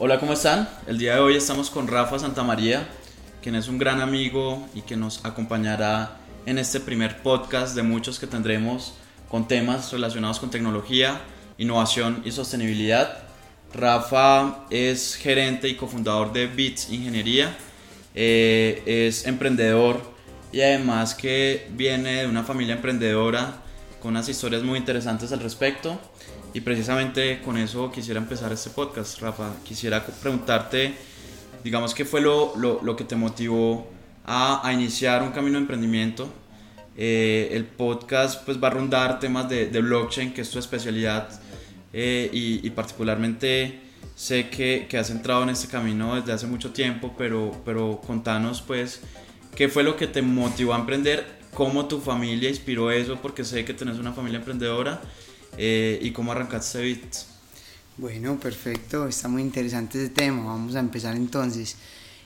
Hola, ¿cómo están? El día de hoy estamos con Rafa Santamaría, quien es un gran amigo y que nos acompañará en este primer podcast de muchos que tendremos con temas relacionados con tecnología, innovación y sostenibilidad. Rafa es gerente y cofundador de Bits Ingeniería, eh, es emprendedor y además que viene de una familia emprendedora con unas historias muy interesantes al respecto. Y precisamente con eso quisiera empezar este podcast, Rafa. Quisiera preguntarte, digamos, qué fue lo, lo, que te motivó a, a, iniciar un camino de emprendimiento. Eh, el podcast pues va a rondar temas de, de blockchain, que es tu especialidad, eh, y, y, particularmente sé que, que, has entrado en este camino desde hace mucho tiempo, pero, pero contanos pues qué fue lo que te motivó a emprender, cómo tu familia inspiró eso, porque sé que tenés una familia emprendedora eh, y cómo arrancaste Bits. Bueno, perfecto, está muy interesante ese tema. Vamos a empezar entonces.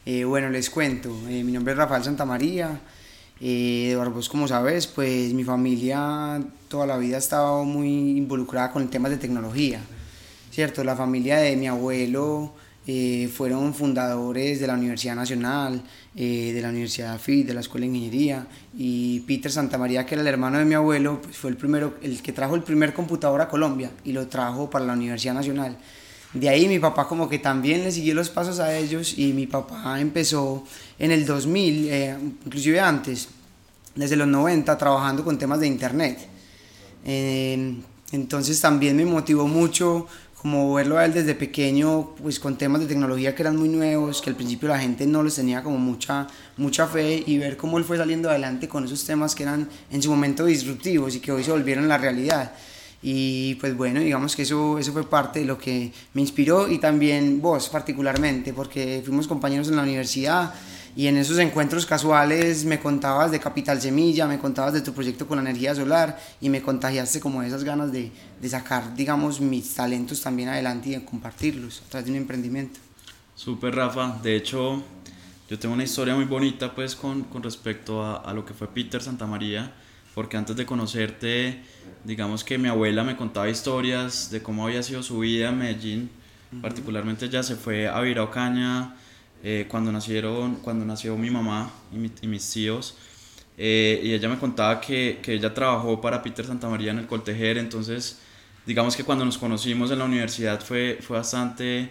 Eh, bueno, les cuento. Eh, mi nombre es Rafael Santamaría. Eh, vos como sabes, pues mi familia toda la vida ha estado muy involucrada con temas de tecnología. ¿Cierto? La familia de mi abuelo eh, fueron fundadores de la Universidad Nacional, eh, de la Universidad FIT, de la Escuela de Ingeniería, y Peter Santamaría, que era el hermano de mi abuelo, pues fue el, primero, el que trajo el primer computador a Colombia y lo trajo para la Universidad Nacional. De ahí mi papá como que también le siguió los pasos a ellos y mi papá empezó en el 2000, eh, inclusive antes, desde los 90, trabajando con temas de internet. entonces también me motivó mucho como verlo a él desde pequeño, pues con temas de tecnología que eran muy nuevos, que al principio la gente no les tenía como mucha, mucha fe y ver cómo él fue saliendo adelante con esos temas que eran en su momento disruptivos y que hoy se volvieron la realidad. Y pues bueno, digamos que eso, eso fue parte de lo que me inspiró y también vos particularmente, porque fuimos compañeros en la universidad y en esos encuentros casuales me contabas de Capital Semilla, me contabas de tu proyecto con la energía solar y me contagiaste como esas ganas de, de sacar, digamos, mis talentos también adelante y de compartirlos a través de un emprendimiento. Súper, Rafa. De hecho, yo tengo una historia muy bonita pues con, con respecto a, a, lo que fue Peter Santamaría, porque antes de conocerte, digamos que mi abuela me contaba historias de cómo había sido su vida en Medellín, particularmente ya se fue a Viraucaña, eh, cuando, nacieron, cuando nació mi mamá y, mis tíos. Eh, y ella me contaba que, que, ella trabajó para Peter Santamaría en el Coltejer, entonces digamos que cuando nos conocimos en la universidad fue, fue bastante,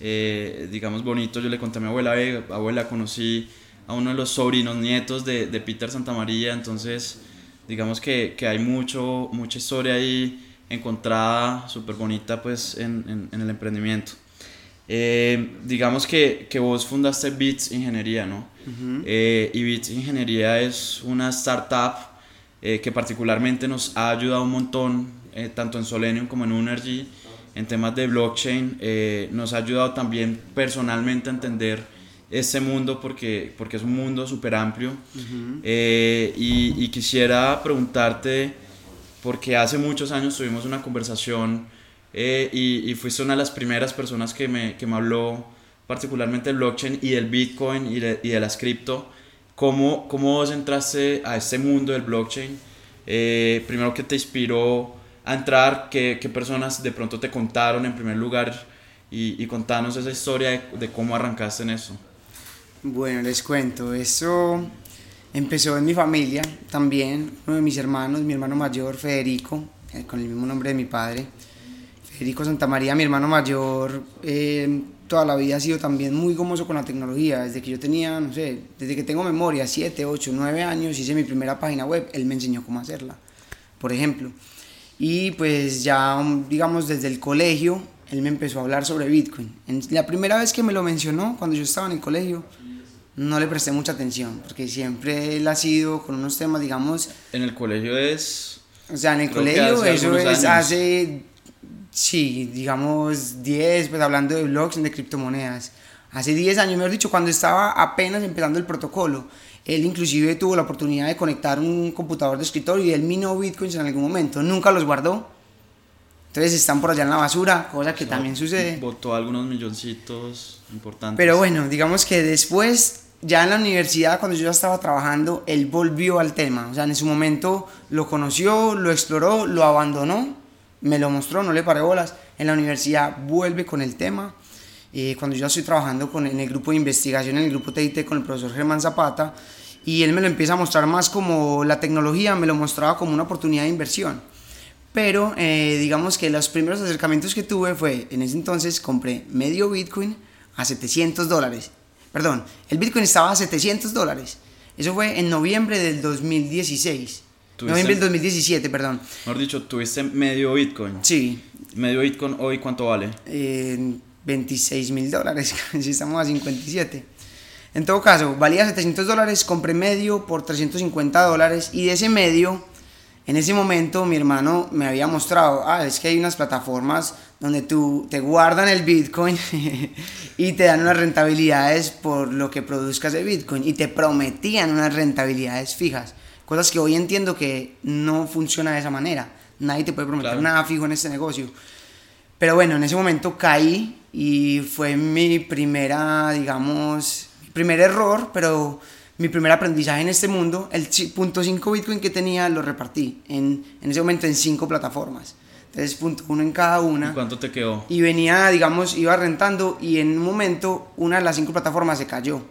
eh, digamos, bonito. Yo le conté a mi abuela, abuela, conocí a uno de los sobrinos nietos de, de Peter Santamaría, entonces digamos que, que, hay mucho, mucha historia ahí encontrada, súper bonita pues en, en, en el emprendimiento. Eh, digamos que, que, vos fundaste Bits Ingeniería, ¿no? eh, y Bits Ingeniería es una startup eh, que particularmente nos ha ayudado un montón, eh, tanto en Solenium como en Unergy, en temas de blockchain. Eh, nos ha ayudado también personalmente a entender este mundo porque, porque es un mundo súper amplio. y, y quisiera preguntarte, porque hace muchos años tuvimos una conversación eh, y, y, fuiste una de las primeras personas que me, que me habló particularmente del blockchain y del Bitcoin y de, y de las cripto. ¿Cómo, ¿Cómo vos entraste a este mundo del blockchain? Eh, primero, ¿qué te inspiró a entrar? ¿Qué, ¿Qué, personas de pronto te contaron en primer lugar? Y, y contanos esa historia de, de, cómo arrancaste en eso. Bueno, les cuento. Eso empezó en mi familia también. Uno de mis hermanos, mi hermano mayor, Federico, eh, con el mismo nombre de mi padre Federico Santamaría, mi hermano mayor, eh, toda la vida ha sido también muy gomoso con la tecnología. Desde que yo tenía, no sé, desde que tengo memoria, 7, 8, 9 años, hice mi primera página web, él me enseñó cómo hacerla, por ejemplo. Y pues ya, digamos, desde el colegio, él me empezó a hablar sobre Bitcoin. En la primera vez que me lo mencionó, cuando yo estaba en el colegio, no le presté mucha atención, porque siempre él ha sido con unos temas, digamos... En el colegio es... O sea, en el colegio eso es hace Sí, digamos 10, pues hablando de blogs, de criptomonedas. Hace 10 años, mejor dicho, cuando estaba apenas empezando el protocolo, él inclusive tuvo la oportunidad de conectar un computador de escritorio y él minó bitcoins en algún momento. Nunca los guardó. Entonces están por allá en la basura, cosa que o sea, también sucede. Votó algunos milloncitos importantes. Pero bueno, digamos que después, ya en la universidad, cuando yo ya estaba trabajando, él volvió al tema. O sea, en su momento lo conoció, lo exploró, lo abandonó me lo mostró, no le paré bolas. En la universidad vuelve con el tema eh, cuando yo estoy trabajando con, en el grupo de investigación, en el grupo TIT con el profesor Germán Zapata, y él me lo empieza a mostrar más como la tecnología, me lo mostraba como una oportunidad de inversión. Pero eh, digamos que los primeros acercamientos que tuve fue, en ese entonces compré medio Bitcoin a 700 dólares. Perdón, el Bitcoin estaba a 700 dólares. Eso fue en noviembre del 2016. Noviembre del 2017, perdón. Mejor dicho, tuviste medio Bitcoin. Sí. Medio Bitcoin hoy, ¿cuánto vale? Eh, 26 mil dólares, si estamos a 57. En todo caso, valía 700 dólares, compré medio por 350 dólares y de ese medio, en ese momento mi hermano me había mostrado, ah, es que hay unas plataformas donde tú te guardan el Bitcoin y te dan unas rentabilidades por lo que produzcas de Bitcoin y te prometían unas rentabilidades fijas, cosas que hoy entiendo que no funciona de esa manera. Nadie te puede prometer nada fijo en este negocio. Pero bueno, en ese momento caí y fue mi primera, digamos, primer error, pero mi primer aprendizaje en este mundo. El punto 5 Bitcoin que tenía lo repartí en, en ese momento en cinco plataformas. Entonces, punto uno en cada una. ¿Y cuánto te quedó? Y venía, digamos, iba rentando y en un momento una de las cinco plataformas se cayó.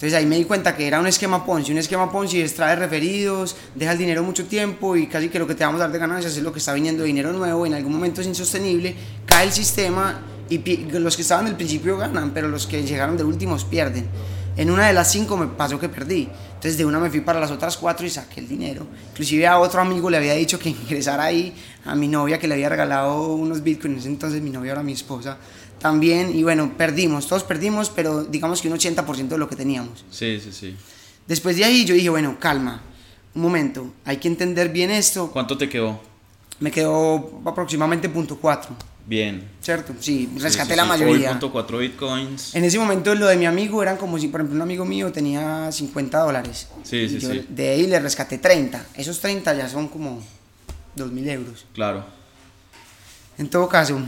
Entonces ahí me di cuenta que era un esquema Ponzi. Un esquema Ponzi extrae referidos, deja el dinero mucho tiempo y casi que lo que te vamos a dar de ganancias es lo que está viniendo de dinero nuevo. En algún momento es insostenible, cae el sistema y los que estaban del principio ganan, pero los que llegaron de últimos pierden. En una de las cinco me pasó que perdí. Entonces de una me fui para las otras cuatro y saqué el dinero. Inclusive a otro amigo le había dicho que ingresara ahí, a mi novia que le había regalado unos bitcoins, entonces mi novia era mi esposa también, y bueno, perdimos, todos perdimos, pero digamos que un 80% de lo que teníamos. Sí, sí, sí. Después de ahí yo dije, bueno, calma, un momento, hay que entender bien esto. ¿Cuánto te quedó? Me quedó aproximadamente punto .4. Bien. ¿Cierto? Sí, rescaté la mayoría. Hoy .4 bitcoins. En ese momento lo de mi amigo eran como si, por ejemplo, un amigo mío tenía 50 dólares. Sí, sí, sí. De ahí le rescaté 30. Esos 30 ya son como 2.000 euros. Claro. En todo caso,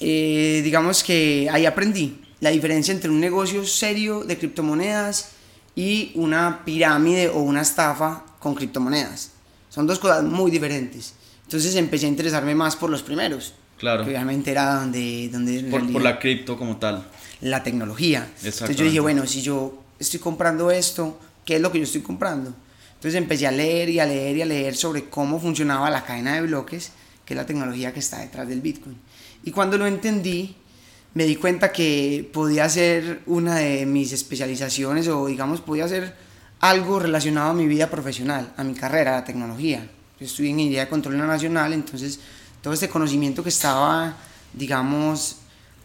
eh, digamos que ahí aprendí la diferencia entre un negocio serio de criptomonedas y una pirámide o una estafa con criptomonedas. Son dos cosas muy diferentes. Entonces empecé a interesarme más por los primeros. Claro. Que obviamente era donde... donde por, por, la cripto como tal. La tecnología. Entonces yo dije, bueno, si yo estoy comprando esto, ¿qué es lo que yo estoy comprando? Entonces empecé a leer y a leer y a leer sobre cómo funcionaba la cadena de bloques, que es la tecnología que está detrás del Bitcoin. Y cuando lo entendí, me di cuenta que podía ser una de mis especializaciones o digamos podía ser algo relacionado a mi vida profesional, a mi carrera, a la tecnología. Yo estudié ingeniería de control nacional, entonces todo este conocimiento que estaba, digamos,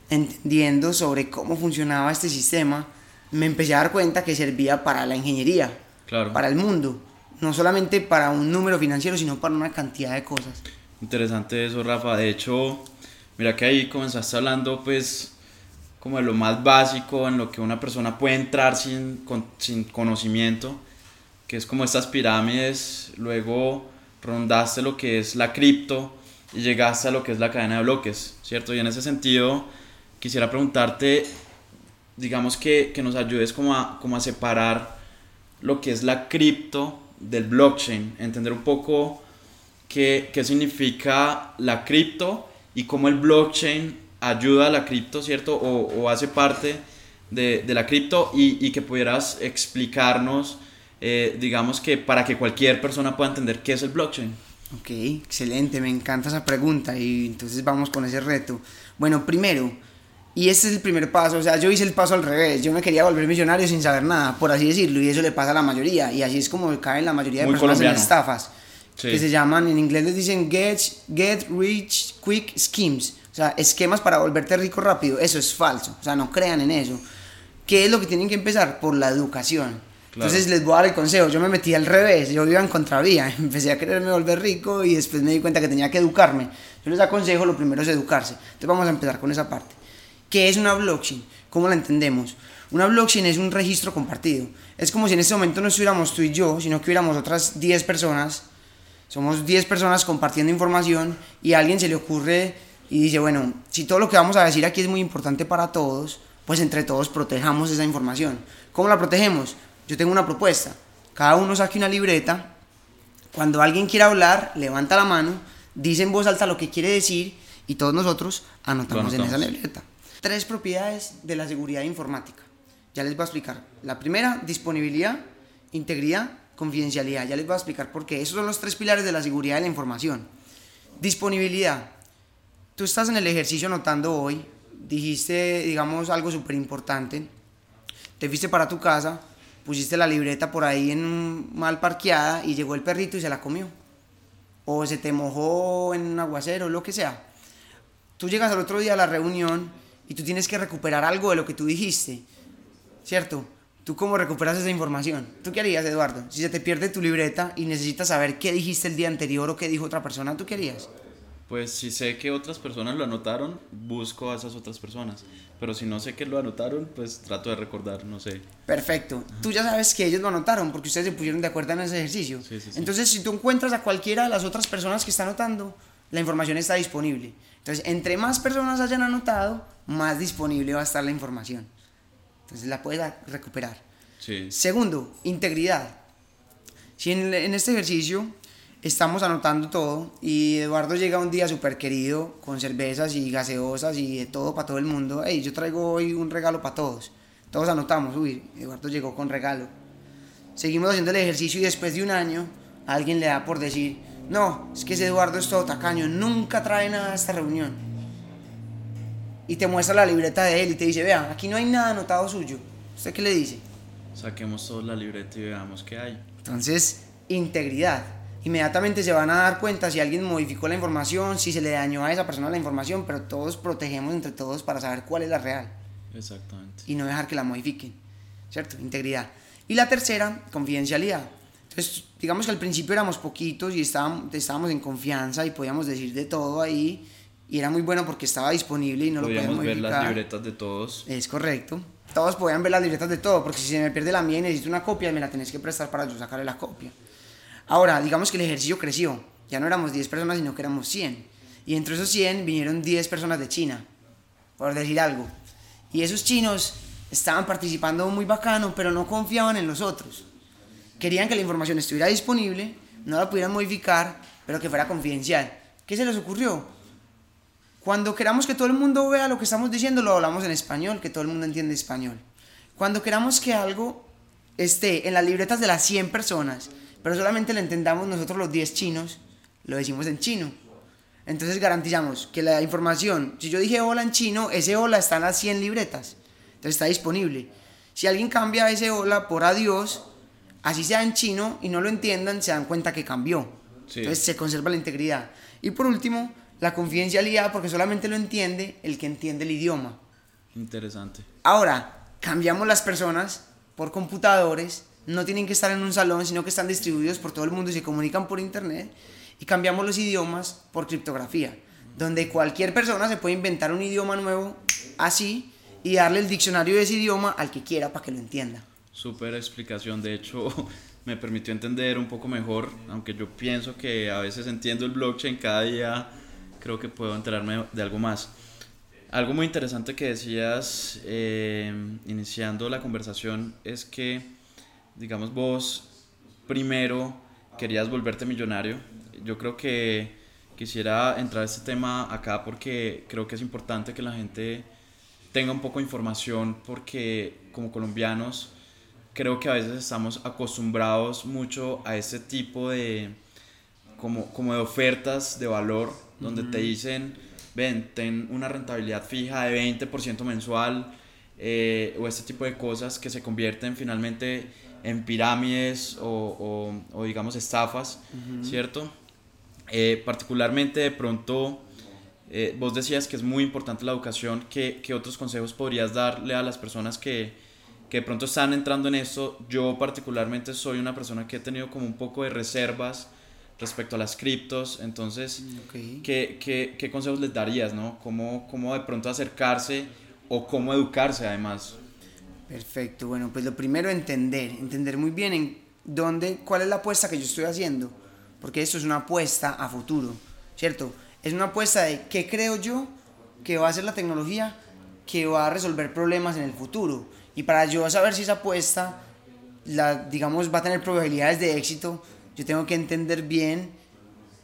entendiendo sobre cómo funcionaba este sistema, me empecé a dar cuenta que servía para la ingeniería, claro. para el mundo, no solamente para un número financiero, sino para una cantidad de cosas. Interesante eso, Rafa. De hecho, Mira que ahí comenzaste hablando pues como de lo más básico en lo que una persona puede entrar sin, sin conocimiento, que es como estas pirámides, luego rondaste lo que es la cripto y llegaste a lo que es la cadena de bloques, ¿cierto? Y en ese sentido quisiera preguntarte, digamos que, que nos ayudes como a, como a separar lo que es la cripto del blockchain, entender un poco qué, qué significa la cripto y cómo el blockchain ayuda a la cripto, ¿cierto? O, o hace parte de, de la cripto y, y, que pudieras explicarnos, eh, digamos que para que cualquier persona pueda entender qué es el blockchain. Ok, excelente, me encanta esa pregunta y entonces vamos con ese reto. Bueno, primero, y este es el primer paso, o sea, yo hice el paso al revés, yo me quería volver millonario sin saber nada, por así decirlo, y eso le pasa a la mayoría, y así es como caen la mayoría de Muy personas colombiano. en estafas que se llaman, en inglés les dicen get, get rich quick schemes, o sea, esquemas para volverte rico rápido. Eso es falso, o sea, no crean en eso. ¿Qué es lo que tienen que empezar? Por la educación. Claro. Entonces les voy a dar el consejo, yo me metí al revés, yo iba en contravía, empecé a quererme volver rico y después me di cuenta que tenía que educarme. Yo les aconsejo, lo primero es educarse. Entonces vamos a empezar con esa parte. ¿Qué es una blockchain? ¿Cómo la entendemos? Una blockchain es un registro compartido. Es como si en este momento no estuviéramos tú y yo, sino que hubiéramos otras 10 personas somos 10 personas compartiendo información y a alguien se le ocurre y dice, bueno, si todo lo que vamos a decir aquí es muy importante para todos, pues entre todos protejamos esa información. ¿Cómo la protegemos? Yo tengo una propuesta. Cada uno saque una libreta. Cuando alguien quiera hablar, levanta la mano, dice en voz alta lo que quiere decir y todos nosotros anotamos, en esa libreta. tres propiedades de la seguridad informática. Ya les voy a explicar. La primera, disponibilidad, integridad, confidencialidad. Ya les voy a explicar por qué. Esos son los tres pilares de la seguridad de la información. Disponibilidad. Tú estás en el ejercicio anotando hoy, dijiste, digamos, algo súper importante, te fuiste para tu casa, pusiste la libreta por ahí en mal parqueada y llegó el perrito y se la comió. O se te mojó en un aguacero, lo que sea. Tú llegas al otro día a la reunión y tú tienes que recuperar algo de lo que tú dijiste, ¿cierto? ¿Tú cómo recuperas esa información? ¿Tú qué harías, Eduardo? Si se te pierde tu libreta y necesitas saber qué dijiste el día anterior o qué dijo otra persona, ¿tú qué harías? Pues si sé que otras personas lo anotaron, busco a esas otras personas. Pero si no sé que lo anotaron, pues trato de recordar, no sé. Perfecto. Tú ya sabes que ellos lo anotaron porque ustedes se pusieron de acuerdo en ese ejercicio. Entonces, si tú encuentras a cualquiera de las otras personas que están anotando, la información está disponible. Entonces, entre más personas hayan anotado, más disponible va a estar la información. Entonces, la puedes recuperar. Segundo, integridad. Si en, en este ejercicio estamos anotando todo y Eduardo llega un día súper querido con cervezas y gaseosas y de todo para todo el mundo. Hey, yo traigo hoy un regalo para todos. Todos anotamos, uy, Eduardo llegó con regalo. Seguimos haciendo el ejercicio y después de un año alguien le da por decir, no, es que ese Eduardo es todo tacaño, nunca trae nada a esta reunión. Y te muestra la libreta de él y te dice, vea, aquí no hay nada anotado suyo. ¿Usted qué le dice? Saquemos toda la libreta y veamos qué hay. Entonces, integridad inmediatamente se van a dar cuenta si alguien modificó la información, si se le dañó a esa persona la información, pero todos protegemos entre todos para saber cuál es la real. Exactamente. Y no dejar que la modifiquen, ¿cierto? Integridad. Y la tercera, confidencialidad. Entonces, digamos que al principio éramos poquitos y estábamos, estábamos en confianza y podíamos decir de todo ahí. Y era muy bueno porque estaba disponible y no lo podíamos ver las libretas de todos. Es correcto. Todos podían ver las libretas de todo, porque si se me pierde la mía y necesito una copia, me la tenés que prestar para yo sacarle la copia. Ahora, digamos que el ejercicio creció. Ya no éramos 10 personas, sino que éramos 100. Y entre esos 100 vinieron 10 personas de China, por decir algo. Y esos chinos estaban participando muy bacano, pero no confiaban en los otros. Querían que la información estuviera disponible, no la pudieran modificar, pero que fuera confidencial. ¿Qué se les ocurrió? Cuando queramos que todo el mundo vea lo que estamos diciendo, lo hablamos en español, que todo el mundo entiende español. Cuando queramos que algo esté en las libretas de las 100 personas pero solamente lo entendamos nosotros los 10 chinos, lo decimos en chino. Entonces garantizamos que la información, si yo dije hola en chino, ese hola está en las 100 libretas, entonces está disponible. Si alguien cambia ese hola por adiós, así sea en chino y no lo entiendan, se dan cuenta que cambió. Entonces se conserva la integridad. Y por último, la confidencialidad, porque solamente lo entiende el que entiende el idioma. Interesante. Ahora, cambiamos las personas por computadores no tienen que estar en un salón, sino que están distribuidos por todo el mundo y se comunican por internet. Y cambiamos los idiomas por criptografía, donde cualquier persona se puede inventar un idioma nuevo así y darle el diccionario de ese idioma al que quiera para que lo entienda. Súper explicación, de hecho me permitió entender un poco mejor, aunque yo pienso que a veces entiendo el blockchain cada día, creo que puedo enterarme de algo más. Algo muy interesante que decías eh, iniciando la conversación es que digamos, vos primero querías volverte millonario. Yo creo que quisiera entrar a este tema acá porque creo que es importante que la gente tenga un poco de información porque como colombianos creo que a veces estamos acostumbrados mucho a este tipo de como, como de ofertas de valor donde te dicen ven ten una rentabilidad fija de 20% mensual eh, o este tipo de cosas que se convierten finalmente en pirámides o, o, digamos estafas, ¿cierto? Eh, particularmente de pronto, eh, vos decías que es muy importante la educación, ¿qué, ¿qué, otros consejos podrías darle a las personas que, que de pronto están entrando en esto? Yo particularmente soy una persona que he tenido como un poco de reservas respecto a las criptos, entonces, mm, ¿qué, qué, qué, consejos les darías, no? ¿Cómo, ¿Cómo de pronto acercarse o cómo educarse además? Perfecto, bueno, pues lo primero entender, entender muy bien en dónde, cuál es la apuesta que yo estoy haciendo, porque esto es una apuesta a futuro, ¿cierto? Es una apuesta de qué creo yo que va a ser la tecnología que va a resolver problemas en el futuro. Y para yo saber si esa apuesta, la, digamos, va a tener probabilidades de éxito, yo tengo que entender bien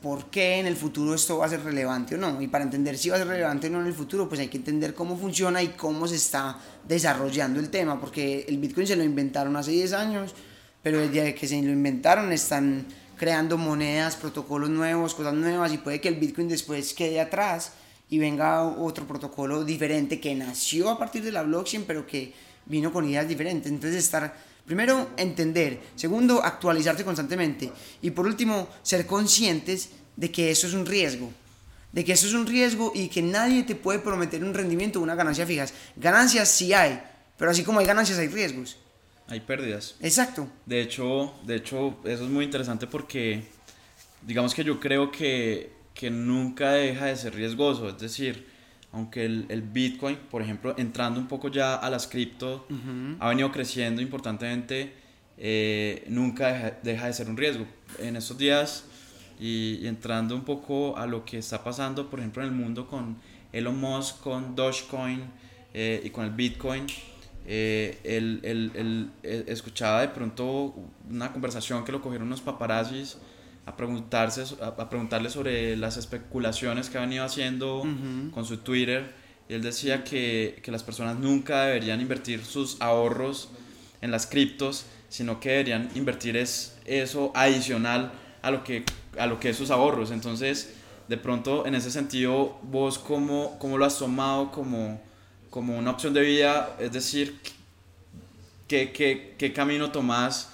por qué en el futuro esto va a ser relevante o no. Y para entender si va a ser relevante o no en el futuro, pues hay que entender cómo funciona y cómo se está desarrollando el tema, porque el Bitcoin se lo inventaron hace 10 años, pero desde que se lo inventaron están creando monedas, protocolos nuevos, cosas nuevas y puede que el Bitcoin después quede atrás y venga otro protocolo diferente que nació a partir de la blockchain, pero que vino con ideas diferentes. Entonces estar, primero, entender, segundo, actualizarte constantemente y por último, ser conscientes de que eso es un riesgo. De que eso es un riesgo y que nadie te puede prometer un rendimiento o una ganancia fijas. Ganancias sí hay, pero así como hay ganancias hay riesgos. Hay pérdidas. Exacto. De hecho, de hecho, eso es muy interesante porque, digamos que yo creo que, que nunca deja de ser riesgoso. Es decir, aunque el, el, Bitcoin, por ejemplo, entrando un poco ya a las cripto, ha venido creciendo importantemente, eh, nunca deja, de ser un riesgo. En estos días, y, entrando un poco a lo que está pasando, por ejemplo, en el mundo con Elon Musk, con Dogecoin eh, y con el Bitcoin, eh, el, el, escuchaba de pronto una conversación que lo cogieron unos paparazzis a, preguntarse, a, preguntarle sobre las especulaciones que ha venido haciendo con su Twitter. Y él decía que, que, las personas nunca deberían invertir sus ahorros en las criptos, sino que deberían invertir es, eso adicional a lo, que, a lo que es sus ahorros. Entonces, de pronto, en ese sentido, vos cómo, cómo lo has tomado como, como una opción de vida, es decir, ¿Qué, qué, qué camino tomás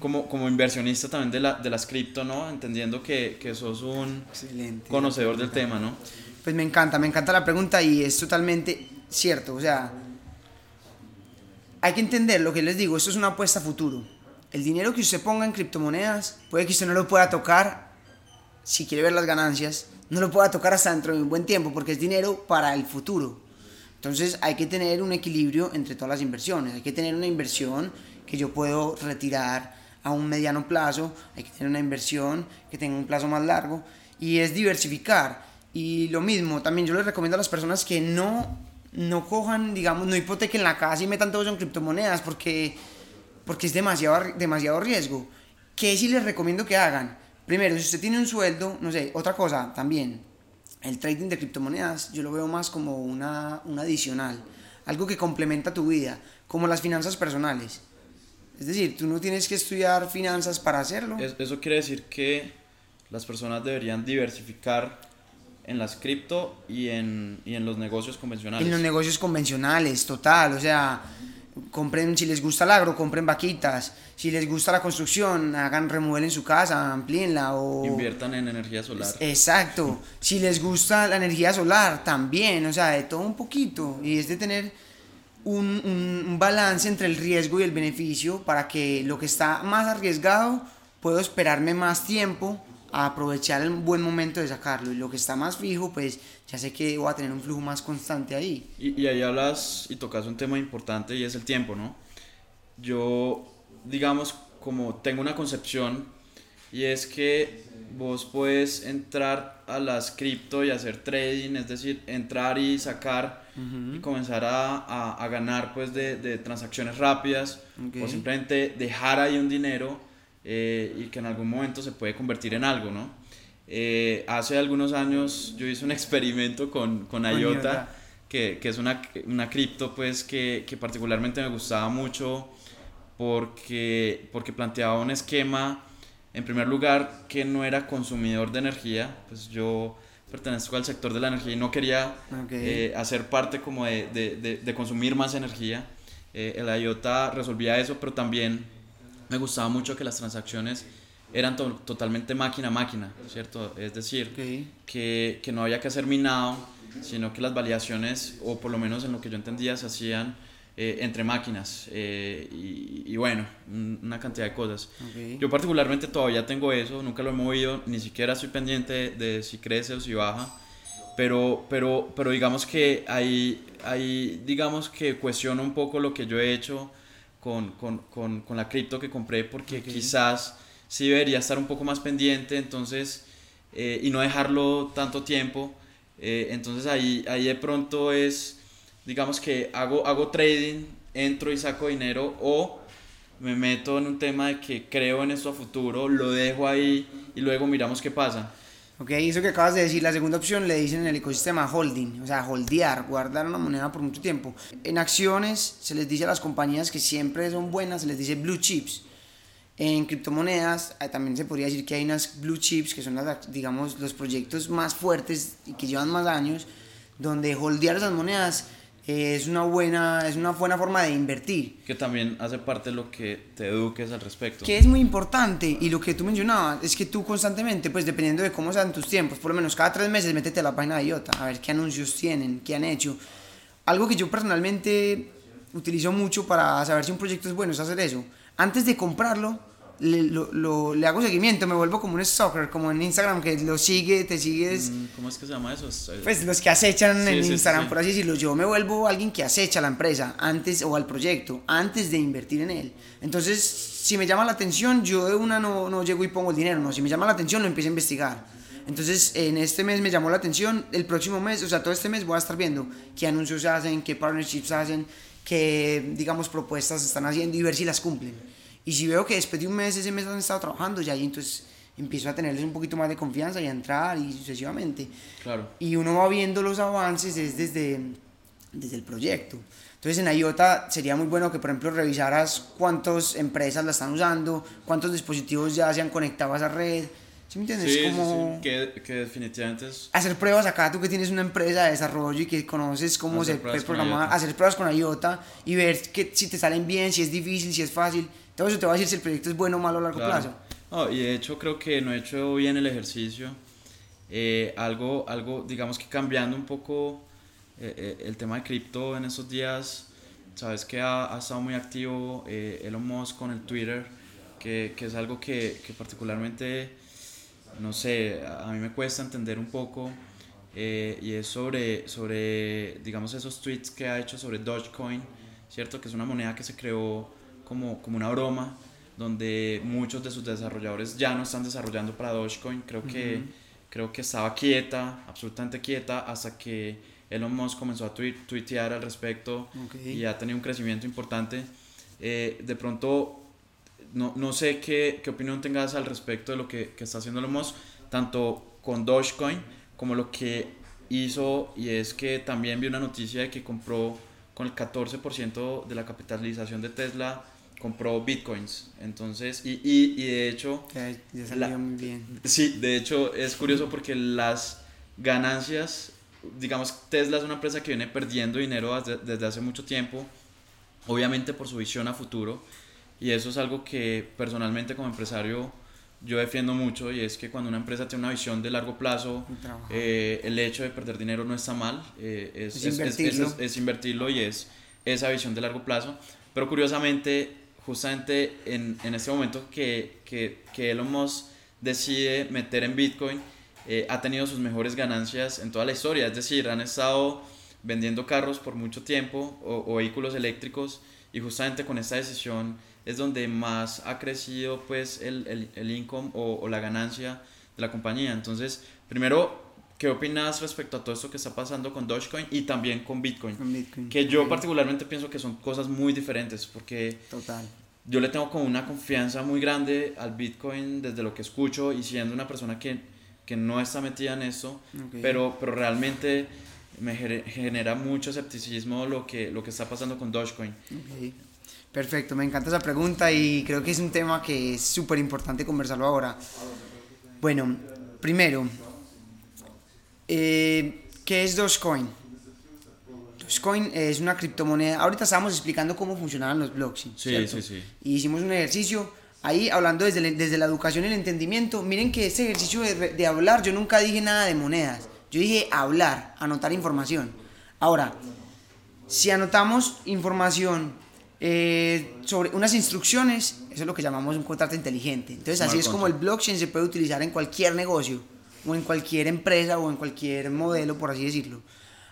como, como inversionista también de, la, de las cripto, ¿no? Entendiendo que, que sos un conocedor del tema, ¿no? Pues me encanta, me encanta la pregunta y es totalmente cierto. O sea, hay que entender lo que les digo, esto es una apuesta a futuro. El dinero que usted ponga en criptomonedas puede que usted no lo pueda tocar si quiere ver las ganancias, no lo pueda tocar hasta dentro de un buen tiempo porque es dinero para el futuro. Entonces hay que tener un equilibrio entre todas las inversiones. Hay que tener una inversión que yo puedo retirar a un mediano plazo, hay que tener una inversión que tenga un plazo más largo y es diversificar. Y lo mismo, también yo les recomiendo a las personas que no, no cojan, digamos, no hipotequen la casa y metan todo eso en criptomonedas porque, porque es demasiado, demasiado riesgo. ¿Qué sí les recomiendo que hagan? Primero, si usted tiene un sueldo, no sé, otra cosa también, el trading de criptomonedas yo lo veo más como una, un adicional, algo que complementa tu vida, como las finanzas personales. Es decir, tú no tienes que estudiar finanzas para hacerlo. Eso quiere decir que las personas deberían diversificar en las cripto y en, y en los negocios convencionales. En los negocios convencionales, total. O sea, compren, si les gusta el agro, compren vaquitas. Si les gusta la construcción, hagan, remueven su casa, amplíenla o... Inviertan en energía solar. Exacto. Si les gusta la energía solar, también, o sea, de todo un poquito. Y es de tener un, un, balance entre el riesgo y el beneficio para que lo que está más arriesgado, puedo esperarme más tiempo a aprovechar el buen momento de sacarlo. Y lo que está más fijo, pues ya sé que voy a tener un flujo más constante ahí. Y, y ahí hablas y tocas un tema importante y es el tiempo, ¿no? Yo, digamos, como tengo una concepción y es que vos puedes entrar a las cripto y hacer trading, es decir, entrar y sacar y comenzar a, a, a, ganar pues de, de transacciones rápidas o simplemente dejar ahí un dinero eh, y que en algún momento se puede convertir en algo, ¿no? Eh, hace algunos años yo hice un experimento con, con IOTA, que, que, es una, una cripto pues que, que, particularmente me gustaba mucho porque, porque planteaba un esquema, en primer lugar, que no era consumidor de energía, pues yo pertenezco al sector de la energía y no quería eh, hacer parte como de, de, de, consumir más energía. el IOTA resolvía eso, pero también me gustaba mucho que las transacciones eran totalmente máquina a máquina, ¿cierto? Es decir, que, que, no había que hacer minado, sino que las validaciones, o por lo menos en lo que yo entendía, se hacían eh, entre máquinas. Eh, y, y, bueno, una cantidad de cosas. Yo particularmente todavía tengo eso, nunca lo he movido, ni siquiera estoy pendiente de, si crece o si baja. Pero, pero, pero digamos que ahí, ahí, digamos que cuestiono un poco lo que yo he hecho con, con, con, con la cripto que compré porque quizás sí debería estar un poco más pendiente entonces eh, y no dejarlo tanto tiempo. Eh, entonces ahí, ahí de pronto es, digamos que hago, hago trading, entro y saco dinero o me meto en un tema de que creo en esto a futuro, lo dejo ahí y luego miramos qué pasa. Ok, eso que acabas de decir, la segunda opción le dicen en el ecosistema holding, o sea, holdear, guardar una moneda por mucho tiempo. En acciones se les dice a las compañías que siempre son buenas, se les dice blue chips. En criptomonedas eh, también se podría decir que hay unas blue chips que son las, digamos, los proyectos más fuertes y que llevan más años, donde holdear esas monedas es una buena es una buena forma de invertir. Que también hace parte de lo que te eduques al respecto. Que es muy importante y lo que tú mencionabas es que tú constantemente pues dependiendo de cómo sean tus tiempos por lo menos cada tres meses métete a la página de IOTA a ver qué anuncios tienen qué han hecho. Algo que yo personalmente utilizo mucho para saber si un proyecto es bueno es hacer eso. Antes de comprarlo le, lo, le hago seguimiento, me vuelvo como un stalker, como en Instagram que lo sigue, te sigues. Mm, ¿Cómo es que se llama eso? Pues los que acechan en Instagram, por así decirlo. Yo me vuelvo alguien que acecha a la empresa antes o al proyecto, antes de invertir en él. Entonces, si me llama la atención, yo de una no, no llego y pongo el dinero, no. Si me llama la atención, lo empiezo a investigar. Entonces, en este mes me llamó la atención, el próximo mes, o sea, todo este mes voy a estar viendo qué anuncios hacen, qué partnerships hacen, qué, digamos, propuestas están haciendo y ver si las cumplen. Y si veo que después de un mes, ese mes han estado trabajando, ya ahí entonces empiezo a tenerles un poquito más de confianza y a entrar y sucesivamente. Claro. Y uno va viendo los avances desde, desde el proyecto. Entonces en IOTA sería muy bueno que, por ejemplo, revisaras cuántas empresas la están usando, cuántos dispositivos ya se han conectado a esa red. ¿Sí me entiendes? Sí, Como Que, que, definitivamente es... Hacer pruebas acá, tú que tienes una empresa de desarrollo y que conoces cómo se puede programar, hacer pruebas con IOTA y ver que, si te salen bien, si es difícil, si es fácil todo eso te va a decir si el proyecto es bueno o malo a largo plazo. y de hecho creo que no he hecho bien el ejercicio. Eh, algo, algo, digamos que cambiando un poco eh, eh, el tema de cripto en esos días, sabes que ha, ha estado muy activo Elon Musk con el Twitter, que, que es algo que, que, particularmente, no sé, a mí me cuesta entender un poco. y es sobre, sobre, digamos, esos tweets que ha hecho sobre Dogecoin, ¿cierto? Que es una moneda que se creó como, como una broma, donde muchos de sus desarrolladores ya no están desarrollando para Dogecoin. Creo que, creo que estaba quieta, absolutamente quieta, hasta que Elon Musk comenzó a tuitear al respecto y ha tenido un crecimiento importante. Eh, de pronto, no, no sé qué, qué, opinión tengas al respecto de lo que, que está haciendo Elon Musk, tanto con Dogecoin como lo que hizo, y es que también vi una noticia de que compró con el 14% de la capitalización de Tesla compró bitcoins. Entonces, y, y, y de hecho... Ya, salió muy bien. Sí, de hecho es curioso porque las ganancias, digamos, Tesla es una empresa que viene perdiendo dinero desde, desde hace mucho tiempo, obviamente por su visión a futuro, y eso es algo que personalmente como empresario yo defiendo mucho y es que cuando una empresa tiene una visión de largo plazo, eh, el hecho de perder dinero no está mal, eh, es, es, invertirlo. es, invertirlo y es esa visión de largo plazo. Pero curiosamente, justamente en, en este momento que, que, que, Elon Musk decide meter en Bitcoin, eh, ha tenido sus mejores ganancias en toda la historia. Es decir, han estado vendiendo carros por mucho tiempo o, vehículos eléctricos y justamente con esta decisión es donde más ha crecido pues el, el, el income o, o, la ganancia de la compañía. Entonces, primero, ¿qué opinas respecto a todo esto que está pasando con Dogecoin y también con Bitcoin? Que yo particularmente pienso que son cosas muy diferentes porque Total. yo le tengo como una confianza muy grande al Bitcoin desde lo que escucho y siendo una persona que, que no está metida en eso, pero, pero realmente me genera mucho escepticismo lo que, lo que está pasando con Dogecoin. Perfecto, me encanta esa pregunta y creo que es un tema que es súper importante conversarlo ahora. Bueno, primero, eh, ¿qué es Dogecoin? Dogecoin es una criptomoneda. Ahorita estábamos explicando cómo funcionaban los blockchains. Sí, sí, sí. Y hicimos un ejercicio ahí hablando desde, desde la educación y el entendimiento. Miren que ese ejercicio de, de hablar, yo nunca dije nada de monedas. Yo dije hablar, anotar información. Ahora, si anotamos información eh, sobre unas instrucciones, eso es lo que llamamos un contrato inteligente. Entonces, así es como el blockchain se puede utilizar en cualquier negocio, o en cualquier empresa, o en cualquier modelo, por así decirlo.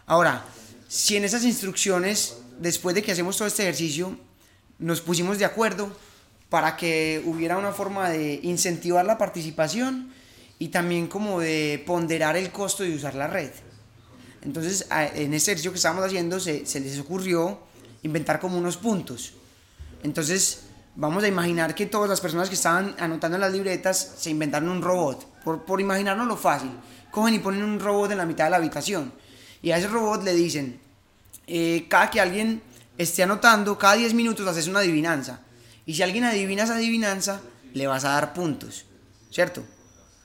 Ahora, si en esas instrucciones, después de que hacemos todo este ejercicio, nos pusimos de acuerdo para que hubiera una forma de incentivar la participación y también como de ponderar el costo de usar la red. Entonces, en este ejercicio que estábamos haciendo, se, se les ocurrió inventar como unos puntos. Entonces, vamos a imaginar que todas las personas que estaban anotando en las libretas se inventaron un robot. Por, por imaginarnos lo fácil. Cogen y ponen un robot en la mitad de la habitación. Y a ese robot le dicen, eh, cada que alguien esté anotando, cada 10 minutos haces una adivinanza. Y si alguien adivina esa adivinanza, le vas a dar puntos. ¿Cierto?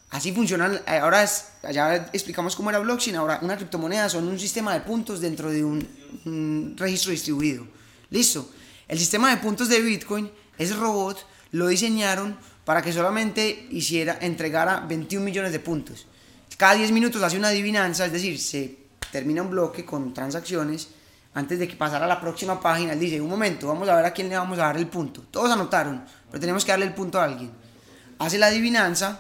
Así funcionan, eh, ahora ya explicamos cómo era blockchain, ahora una criptomoneda son un sistema de puntos dentro de un registro distribuido. Listo. El sistema de puntos de Bitcoin, ese robot, lo diseñaron para que solamente hiciera, entregara 21 millones de puntos. Cada 10 minutos hace una adivinanza, es decir, se termina un bloque con transacciones. Antes de que pasara a la próxima página, él dice, un momento, vamos a ver a quién le vamos a dar el punto. Todos anotaron, pero tenemos que darle el punto a alguien. Hace la adivinanza,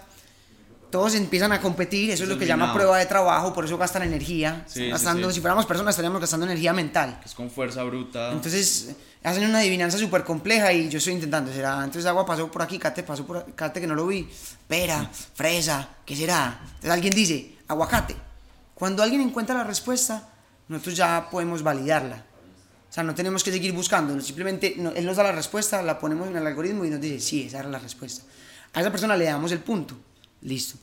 todos empiezan a competir, eso es lo que llama prueba de trabajo, por eso gastan energía. Sí, gastando, sí, sí. Si fuéramos personas estaríamos gastando energía mental. Es con fuerza bruta. Entonces hacen una adivinanza súper compleja y yo estoy intentando, ¿será? Entonces agua pasó por aquí, cate pasó por cate que no lo vi, pera, fresa, ¿qué será? Entonces alguien dice, aguacate. Cuando alguien encuentra la respuesta, nosotros ya podemos validarla. O sea, no tenemos que seguir buscando, simplemente él nos da la respuesta, la ponemos en el algoritmo y nos dice, sí, esa era la respuesta. A esa persona le damos el punto. Listo.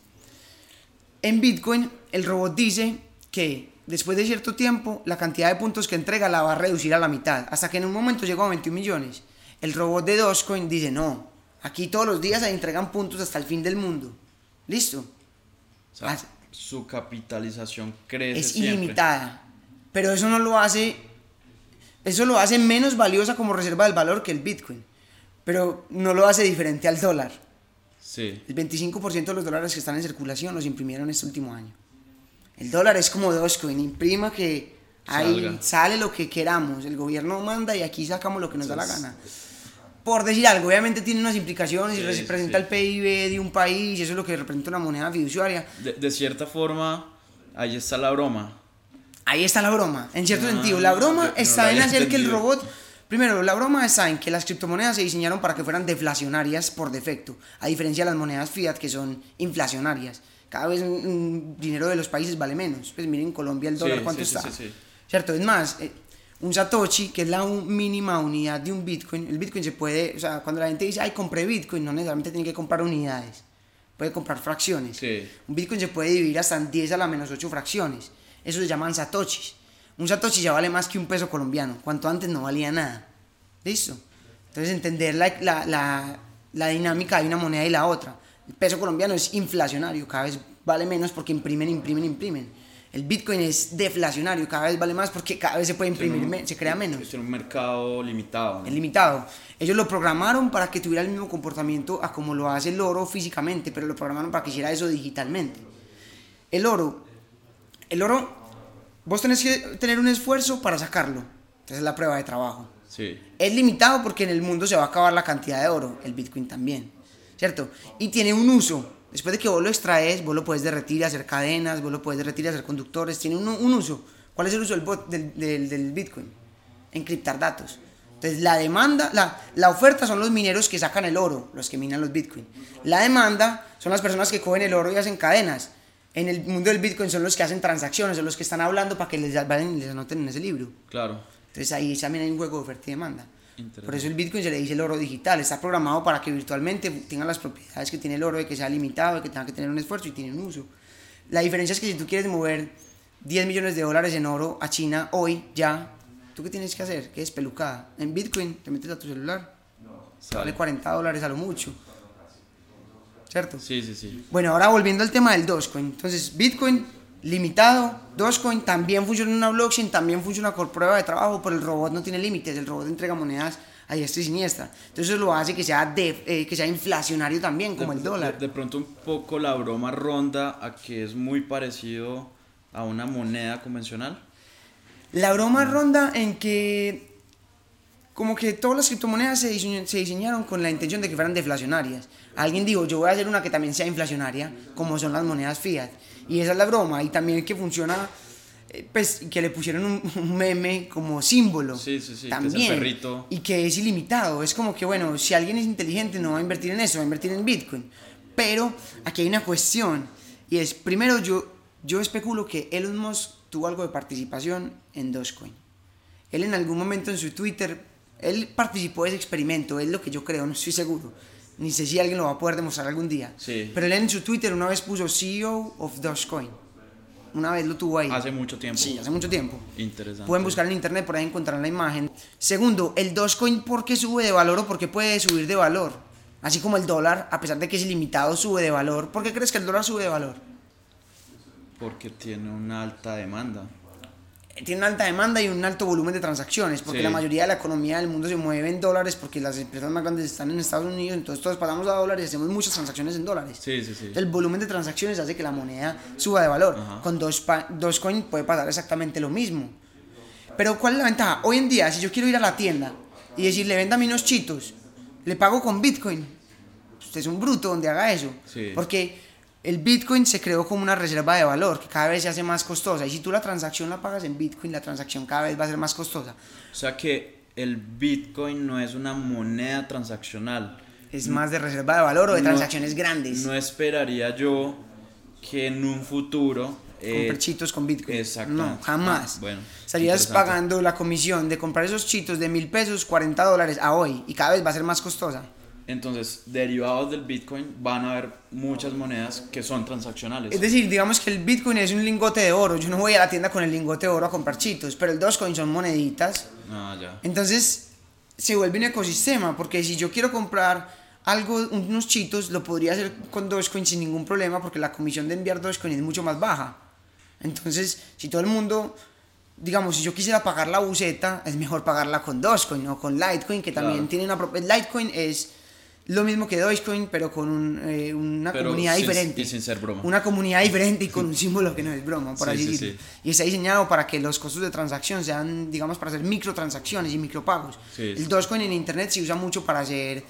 En Bitcoin, el robot dice que después de cierto tiempo, la cantidad de puntos que entrega la va a reducir a la mitad, hasta que en un momento llegó a 21 millones. El robot de Dogecoin dice, no, aquí todos los días se entregan puntos hasta el fin del mundo. Listo. O sea, su capitalización crece es siempre. ilimitada. Pero eso no lo hace, eso lo hace menos valiosa como reserva del valor que el Bitcoin. Pero no lo hace diferente al dólar. Sí. El 25% de los dólares que están en circulación los imprimieron este último año. El dólar es como Dogecoin, imprima que ahí Salga. sale lo que queramos, el gobierno manda y aquí sacamos lo que nos da la gana. Por decir algo, obviamente tiene unas implicaciones y Sí, representa sí. el PIB de un país, y eso es lo que representa una moneda fiduciaria. De, de cierta forma, ahí está la broma. Ahí está la broma, en cierto Ah, sentido. La broma no está en hacer que el robot. Primero, la broma está en que las criptomonedas se diseñaron para que fueran deflacionarias por defecto, a diferencia de las monedas fiat que son inflacionarias. Cada vez un, dinero de los países vale menos. Pues miren en Colombia el dólar Sí, cuánto sí, está. sí. ¿Cierto? Es más, eh, un Satoshi, que es la un- mínima unidad de un Bitcoin, el Bitcoin se puede, o sea, cuando la gente dice, ay, compré Bitcoin, no necesariamente tiene que comprar unidades, puede comprar fracciones. Un Bitcoin se puede dividir hasta en 10 a la menos 8 fracciones. Eso se llaman Satoshis. Un Satoshi ya vale más que un peso colombiano, cuanto antes no valía nada. ¿Listo? Entonces entender la, la, la, la dinámica de una moneda y la otra. Peso colombiano es inflacionario, cada vez vale menos porque imprimen, imprimen, imprimen. El Bitcoin es deflacionario, cada vez vale más porque cada vez se puede imprimir, se crea menos. Es un mercado limitado. ¿no? Es limitado. Ellos lo programaron para que tuviera el mismo comportamiento a como lo hace el oro físicamente, pero lo programaron para que hiciera eso digitalmente. El oro, el oro, vos tenés que tener un esfuerzo para sacarlo. Esa es la prueba de trabajo. Sí. Es limitado porque en el mundo se va a acabar la cantidad de oro, el Bitcoin también, ¿cierto? Y tiene un uso. Después de que vos lo extraes, vos lo puedes derretir y hacer cadenas, vos lo puedes derretir y hacer conductores. Tiene un, un uso. ¿Cuál es el uso del, bot- del, del- del Bitcoin? Encriptar datos. Entonces, la demanda, la, la oferta son los mineros que sacan el oro, los que minan los Bitcoin. La demanda son las personas que cogen el oro y hacen cadenas. En el mundo del Bitcoin son los que hacen transacciones, son los que están hablando para que les, vayan y les anoten en ese libro. Claro. Entonces ahí también hay un juego de oferta y demanda. Por eso el Bitcoin se le dice el oro digital. Está programado para que virtualmente tenga las propiedades que tiene el oro, de que sea limitado, de que tenga que tener un esfuerzo y tiene un uso. La diferencia es que si tú quieres mover 10 millones de dólares en oro a China hoy, ya, ¿tú qué tienes que hacer? Que es pelucada. En Bitcoin te metes a tu celular, vale Sale. 40 dólares a lo mucho. ¿Cierto? Sí, sí, sí. Bueno, ahora volviendo al tema del Dogecoin. Entonces, Bitcoin limitado, Dogecoin también funciona en una blockchain, también funciona con prueba de trabajo, pero el robot no tiene límites, el robot entrega monedas a diestra y siniestra. Entonces eso lo hace que sea, de- eh, que sea inflacionario también, como De- el dólar. De, de pronto un poco la broma ronda a que es muy parecido a una moneda convencional. La broma ronda en que como que todas las criptomonedas se, diseño- se diseñaron con la intención de que fueran deflacionarias. Alguien dijo, yo voy a hacer una que también sea inflacionaria, como son las monedas fiat. Y esa es la broma. Y también que funciona, eh, pues, que le pusieron un, un meme como símbolo. Sí, sí, sí, que es el También. perrito. Y que es ilimitado. Es como que, bueno, si alguien es inteligente no va a invertir en eso, va a invertir en Bitcoin. Pero aquí hay una cuestión. Y es, primero, yo, yo especulo que Elon Musk tuvo algo de participación en Dogecoin. Él en algún momento en su Twitter Él participó de ese experimento, es lo que yo creo, no estoy seguro. Ni sé si alguien lo va a poder demostrar algún día. Sí. Pero él en su Twitter una vez puso CEO of Dogecoin. Una vez lo tuvo ahí. Hace mucho tiempo. Sí, hace mucho tiempo. Interesante. Pueden buscar en internet, por ahí encontrarán la imagen. Segundo, el Dogecoin, ¿por qué sube de valor o por qué puede subir de valor? Así como el dólar, a pesar de que es ilimitado, sube de valor. ¿Por qué crees que el dólar sube de valor? Porque tiene una alta demanda. Tiene una alta demanda y un alto volumen de transacciones, porque Sí. la mayoría de la economía del mundo se mueve en dólares, porque las empresas más grandes están en Estados Unidos, entonces todos pasamos a dólares y hacemos muchas transacciones en dólares. Sí, sí. El volumen de transacciones hace que la moneda suba de valor. Ajá. Con Dogepa- Dogecoin puede pasar exactamente lo mismo. Pero ¿cuál es la ventaja? Hoy en día, si yo quiero ir a la tienda y decirle, véndame unos chitos, le pago con Bitcoin. Usted es un bruto donde haga eso. Sí. Porque el Bitcoin se creó como una reserva de valor que cada vez se hace más costosa. Y si tú la transacción la pagas en Bitcoin, la transacción cada vez va a ser más costosa. O sea que el Bitcoin no es una moneda transaccional. Es más de reserva de valor o de No- transacciones grandes. No esperaría yo que en un futuro... eh, comprar chitos con Bitcoin. exactamente. No, jamás. Ah, bueno, Estarías pagando la comisión de comprar esos chitos de mil pesos, 40 dólares a hoy. Y cada vez va a ser más costosa. Entonces, derivados del Bitcoin van a haber muchas monedas que son transaccionales. Es decir, digamos que el Bitcoin es un lingote de oro. Yo no voy a la tienda con el lingote de oro a comprar chitos. Pero el Dogecoin son moneditas. Ah, ya. Entonces se vuelve un ecosistema, porque si yo quiero comprar algo, unos chitos, lo podría hacer con Dogecoin sin ningún problema, porque la comisión de enviar Dogecoin es mucho más baja. Entonces, si todo el mundo, digamos, si yo quisiera pagar la buceta, es mejor pagarla con Dogecoin o con Litecoin, que también Claro. tiene una... pro- Litecoin es lo mismo que Dogecoin, pero con un, eh, una Pero comunidad sin- diferente. y sin ser broma. Una comunidad diferente y con un símbolo que no es broma, por Sí, así sí, decirlo. sí. Y está diseñado para que los costos de transacción sean, digamos, para hacer microtransacciones y micropagos. El. Dogecoin en internet se usa mucho para hacer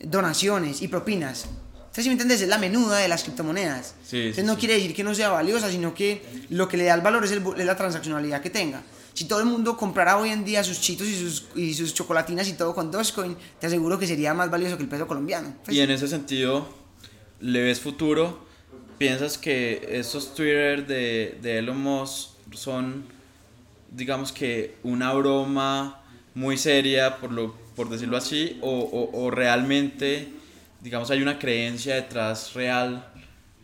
donaciones y propinas. Entonces, si me entiendes, es la menuda de las criptomonedas. Entonces, no quiere decir que no sea valiosa, sino que lo que le da el valor es, el es la transaccionalidad que tenga. Si todo el mundo comprara hoy en día sus chitos y sus, y sus chocolatinas y todo con Dogecoin, te aseguro que sería más valioso que el peso colombiano. Pues, Y en ese sentido, ¿le ves futuro? ¿Piensas que estos Twitter de, de Elon Musk son, digamos que, una broma muy seria, por, lo, por decirlo así, o, o- o realmente, digamos, hay una creencia detrás real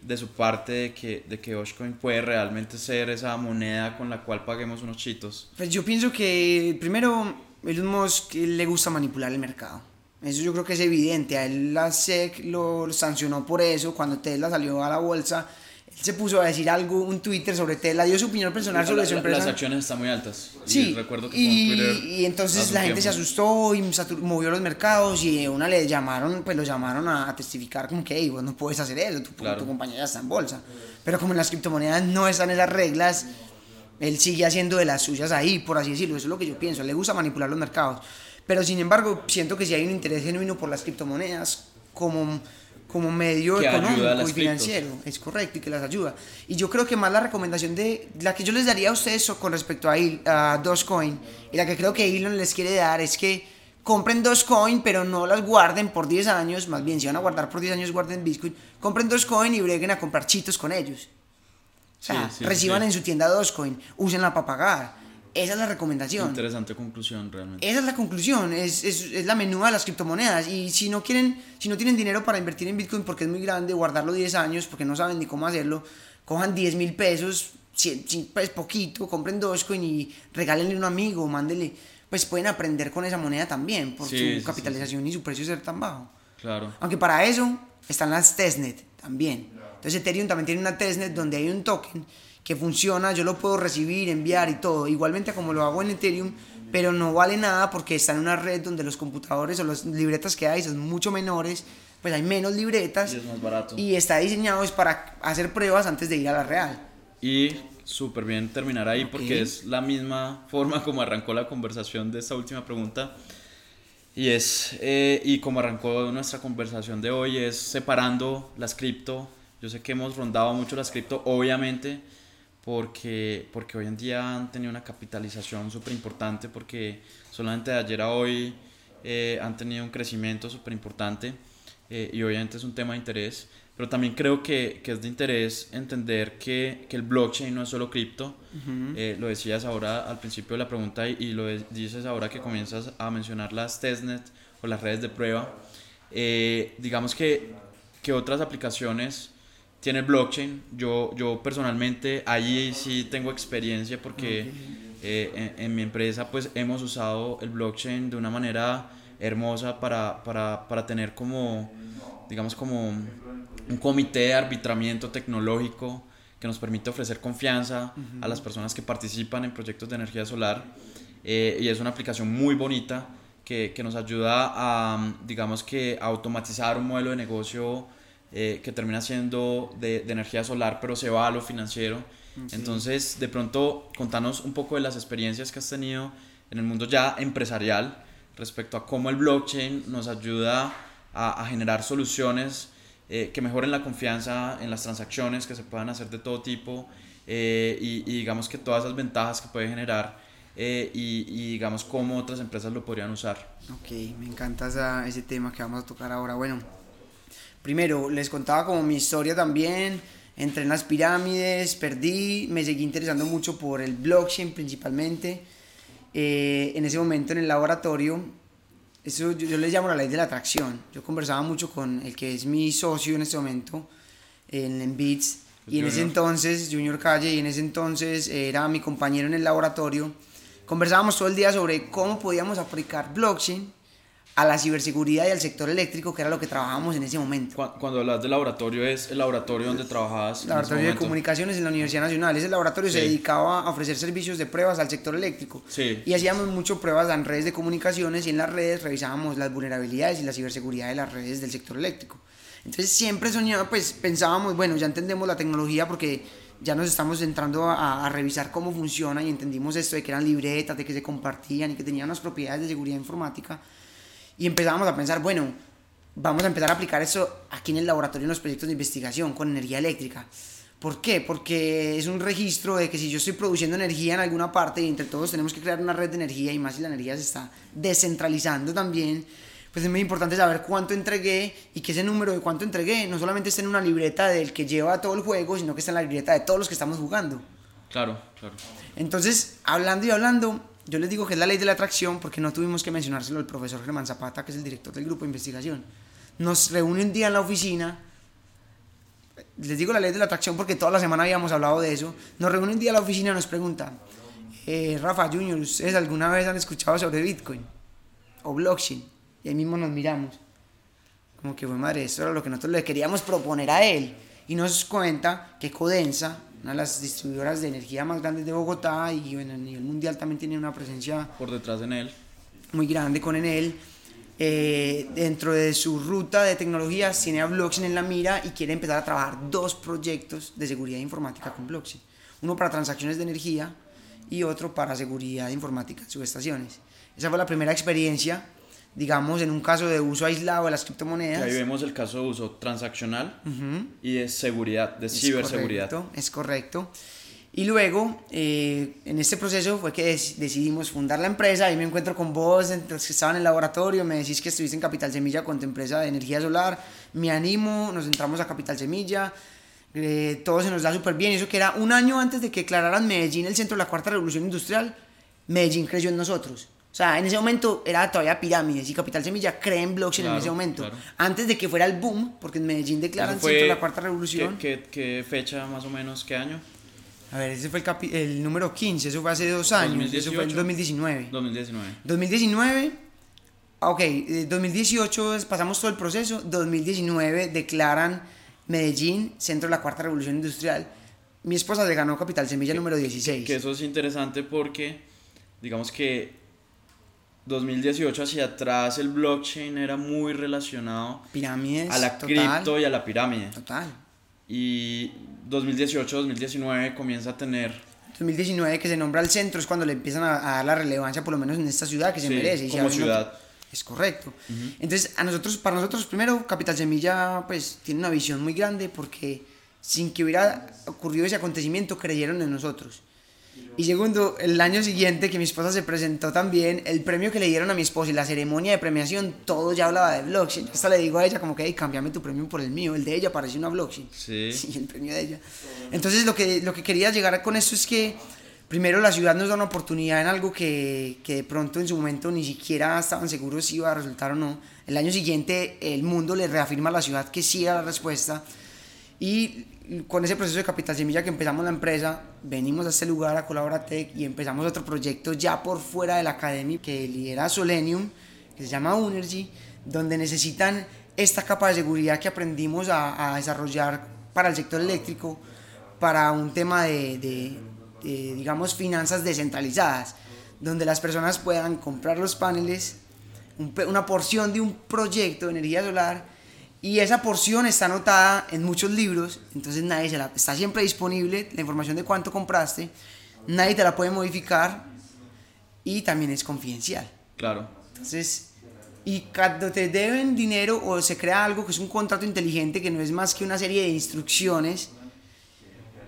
de su parte de que, de que Dogecoin puede realmente ser esa moneda con la cual paguemos unos chitos? Pues yo pienso que primero Elon Musk le gusta manipular el mercado. Eso yo creo que es evidente. A él la SEC lo sancionó por eso. Cuando Tesla salió a la bolsa, se puso a decir algo, un Twitter sobre Tesla, dio su opinión personal sobre La- su empresa. Las acciones están muy altas. Y Sí, recuerdo que y, y entonces la gente se tiempo. asustó y movió los mercados y a una le llamaron, pues lo llamaron a, a testificar como que, "Ey, vos no puedes hacer eso, tu, Claro. tu compañía ya está en bolsa. Pero como en las criptomonedas no están esas reglas, él sigue haciendo de las suyas ahí, por así decirlo, eso es lo que yo pienso, le gusta manipular los mercados. Pero sin embargo, siento que si hay un interés genuino por las criptomonedas como, como medio Que económico y financiero, es correcto y que las ayuda. Y yo creo que más la recomendación de la que yo les daría a ustedes con respecto a, Il- a Dogecoin y la que creo que Elon les quiere dar es que compren Dogecoin pero no las guarden por 10 años, más bien si van a guardar por 10 años guarden Bitcoin, compren Dogecoin y breguen a comprar chitos con ellos. O sea, Sí, sí, reciban sí. en su tienda Dogecoin, úsenla para pagar. Esa es la recomendación. Interesante conclusión realmente. Esa es la conclusión, es, es, es la menuda de las criptomonedas. Y si no quieren, si no tienen dinero para invertir en Bitcoin porque es muy grande, guardarlo 10 años porque no saben ni cómo hacerlo, cojan 10 mil pesos, cien- cien- pues poquito, compren Dogecoin y regálenle a un amigo, mándenle. Pues pueden aprender con esa moneda también por Sí, su sí, capitalización y su precio ser tan bajo. Claro. Aunque para eso están las testnet también. Entonces Ethereum también tiene una testnet donde hay un token que funciona, yo lo puedo recibir, enviar y todo, igualmente como lo hago en Ethereum, pero no vale nada porque está en una red donde los computadores o las libretas que hay son mucho menores, pues hay menos libretas Y es más barato. y está diseñado es para hacer pruebas antes de ir a la real. Y súper bien terminar ahí porque es la misma forma como arrancó la conversación de esta última pregunta. Y es, eh, y como arrancó nuestra conversación de hoy, es separando las cripto. Yo sé que hemos rondado mucho las cripto, obviamente, porque, porque hoy en día han tenido una capitalización súper importante, porque solamente de ayer a hoy eh, han tenido un crecimiento súper importante. eh, y obviamente es un tema de interés, pero también creo que, que es de interés entender que, que, el blockchain no es solo cripto. Eh, lo decías ahora al principio de la pregunta y, y lo dices ahora que comienzas a mencionar las testnet o las redes de prueba. Eh, digamos que, que otras aplicaciones tiene el blockchain. Yo, yo personalmente ahí sí tengo experiencia porque en, en, mi empresa pues hemos usado el blockchain de una manera hermosa para, para, para tener como, digamos, como un comité de arbitramiento tecnológico que nos permite ofrecer confianza a las personas que participan en proyectos de energía solar. Eh, y es una aplicación muy bonita que, que, nos ayuda a, digamos que, a automatizar un modelo de negocio eh, que termina siendo de, de, energía solar, pero se va a lo financiero. Entonces, de pronto, contanos un poco de las experiencias que has tenido en el mundo ya empresarial respecto a cómo el blockchain nos ayuda a, a generar soluciones eh, que mejoren la confianza en las transacciones, que se puedan hacer de todo tipo eh, y, y, digamos que todas esas ventajas que puede generar eh, y, y, digamos cómo otras empresas lo podrían usar. Ok, me encanta esa, ese tema que vamos a tocar ahora. Bueno, primero les contaba como mi historia también. Entré en las pirámides, perdí, me seguí interesando mucho por el blockchain principalmente. Eh, en ese momento en el laboratorio, eso yo, yo le llamo la ley de la atracción. Yo conversaba mucho con el que es mi socio en este momento, en, en Beats, y en ese entonces, Junior Calle, y en ese entonces era mi compañero en el laboratorio. Conversábamos todo el día sobre cómo podíamos aplicar blockchain a la ciberseguridad y al sector eléctrico, que era lo que trabajábamos en ese momento. Cuando hablas de laboratorio, ¿es el laboratorio donde trabajabas? Laboratorio de comunicaciones en la Universidad Nacional. Ese laboratorio sí. se dedicaba a ofrecer servicios de pruebas al sector eléctrico. Sí. Y hacíamos mucho pruebas en redes de comunicaciones y en las redes revisábamos las vulnerabilidades y la ciberseguridad de las redes del sector eléctrico. Entonces siempre soñaba, pues pensábamos, bueno, ya entendemos la tecnología porque ya nos estamos entrando a, a, revisar cómo funciona y entendimos esto de que eran libretas, de que se compartían y que tenían unas propiedades de seguridad informática y empezábamos a pensar, bueno, vamos a empezar a aplicar eso aquí en el laboratorio en los proyectos de investigación con energía eléctrica. ¿Por qué? Porque es un registro de que si yo estoy produciendo energía en alguna parte y entre todos tenemos que crear una red de energía y más si la energía se está descentralizando también, pues es muy importante saber cuánto entregué y que ese número de cuánto entregué no solamente esté en una libreta del que lleva todo el juego, sino que está en la libreta de todos los que estamos jugando. Claro, claro. Entonces, hablando y hablando, yo les digo que es la ley de la atracción porque no tuvimos que mencionárselo al profesor Germán Zapata, que es el director del grupo de investigación. Nos reúne un día en la oficina, les digo la ley de la atracción porque toda la semana habíamos hablado de eso, nos reúne un día en la oficina y nos pregunta, eh, Rafa Junior, ¿ustedes alguna vez han escuchado sobre Bitcoin o blockchain? Y ahí mismo nos miramos, como que fue madre, eso era lo que nosotros le queríamos proponer a él. Y nos cuenta que Codensa, una de las distribuidoras de energía más grandes de Bogotá y bueno, a nivel mundial también tiene una presencia por detrás de Enel muy grande con Enel eh, dentro de su ruta de tecnologías tiene a blockchain en la mira y quiere empezar a trabajar dos proyectos de seguridad informática con blockchain. Uno para transacciones de energía y otro para seguridad informática en subestaciones. Esa fue la primera experiencia digamos, en un caso de uso aislado de las criptomonedas. Y ahí vemos el caso de uso transaccional uh -huh. y de seguridad, de es ciberseguridad. Correcto, es correcto. Y luego, eh, en este proceso fue que decidimos fundar la empresa. Ahí me encuentro con vos, los que estaban en el laboratorio. Me decís que estuviste en Capital Semilla con tu empresa de energía solar. Me animo, nos entramos a Capital Semilla. Eh, todo se nos da súper bien. Eso que era un año antes de que declararan Medellín el centro de la cuarta revolución industrial. Medellín creyó en nosotros. O sea, en ese momento era todavía pirámides y Capital Semilla cree en blockchain claro, en ese momento. Claro. Antes de que fuera el boom, porque en Medellín declaran centro la cuarta revolución. ¿qué, ¿qué, ¿qué, fecha más o menos? ¿Qué año? A ver, ese fue el, capi el número 15, eso fue hace dos años. 2018, eso fue en 2019. 2019. 2019. Ok, 2018 pasamos todo el proceso. 2019 declaran Medellín centro de la cuarta revolución industrial. Mi esposa se ganó Capital Semilla número 16. Que eso es interesante porque, digamos que 2018 hacia atrás el blockchain era muy relacionado Pirámides, a la cripto y a la pirámide. Total. Y 2018-2019 comienza a tener... 2019 que se nombra el centro es cuando le empiezan a, a dar la relevancia por lo menos en esta ciudad que se sí, merece. Y como se ciudad. Es correcto. Uh -huh. Entonces, a nosotros, para nosotros primero, Capital Semilla pues tiene una visión muy grande porque sin que hubiera ocurrido ese acontecimiento creyeron en nosotros. Y segundo, el año siguiente que mi esposa se presentó también, el premio que le dieron a mi esposa y la ceremonia de premiación, todo ya hablaba de blockchain. Hasta le digo a ella como que, hey, cambiame tu premio por el mío, el de ella parecía una blockchain. Sí. Sí, el premio de ella. Entonces lo que, lo que quería llegar con esto es que primero la ciudad nos da una oportunidad en algo que, que de pronto en su momento ni siquiera estaban seguros si iba a resultar o no. El año siguiente el mundo le reafirma a la ciudad que sí era la respuesta. Y con ese proceso de capital semilla que empezamos la empresa, venimos a este lugar, a Colaboratec, y empezamos otro proyecto ya por fuera de la academia que lidera Solenium, que se llama Unergy, donde necesitan esta capa de seguridad que aprendimos a, a desarrollar para el sector eléctrico, para un tema de, de, de, digamos, finanzas descentralizadas, donde las personas puedan comprar los paneles, un, una porción de un proyecto de energía solar, y esa porción está anotada en muchos libros, entonces nadie se la, está siempre disponible la información de cuánto compraste, nadie te la puede modificar y también es confidencial. Claro. Entonces, y cuando te deben dinero o se crea algo que es un contrato inteligente que no es más que una serie de instrucciones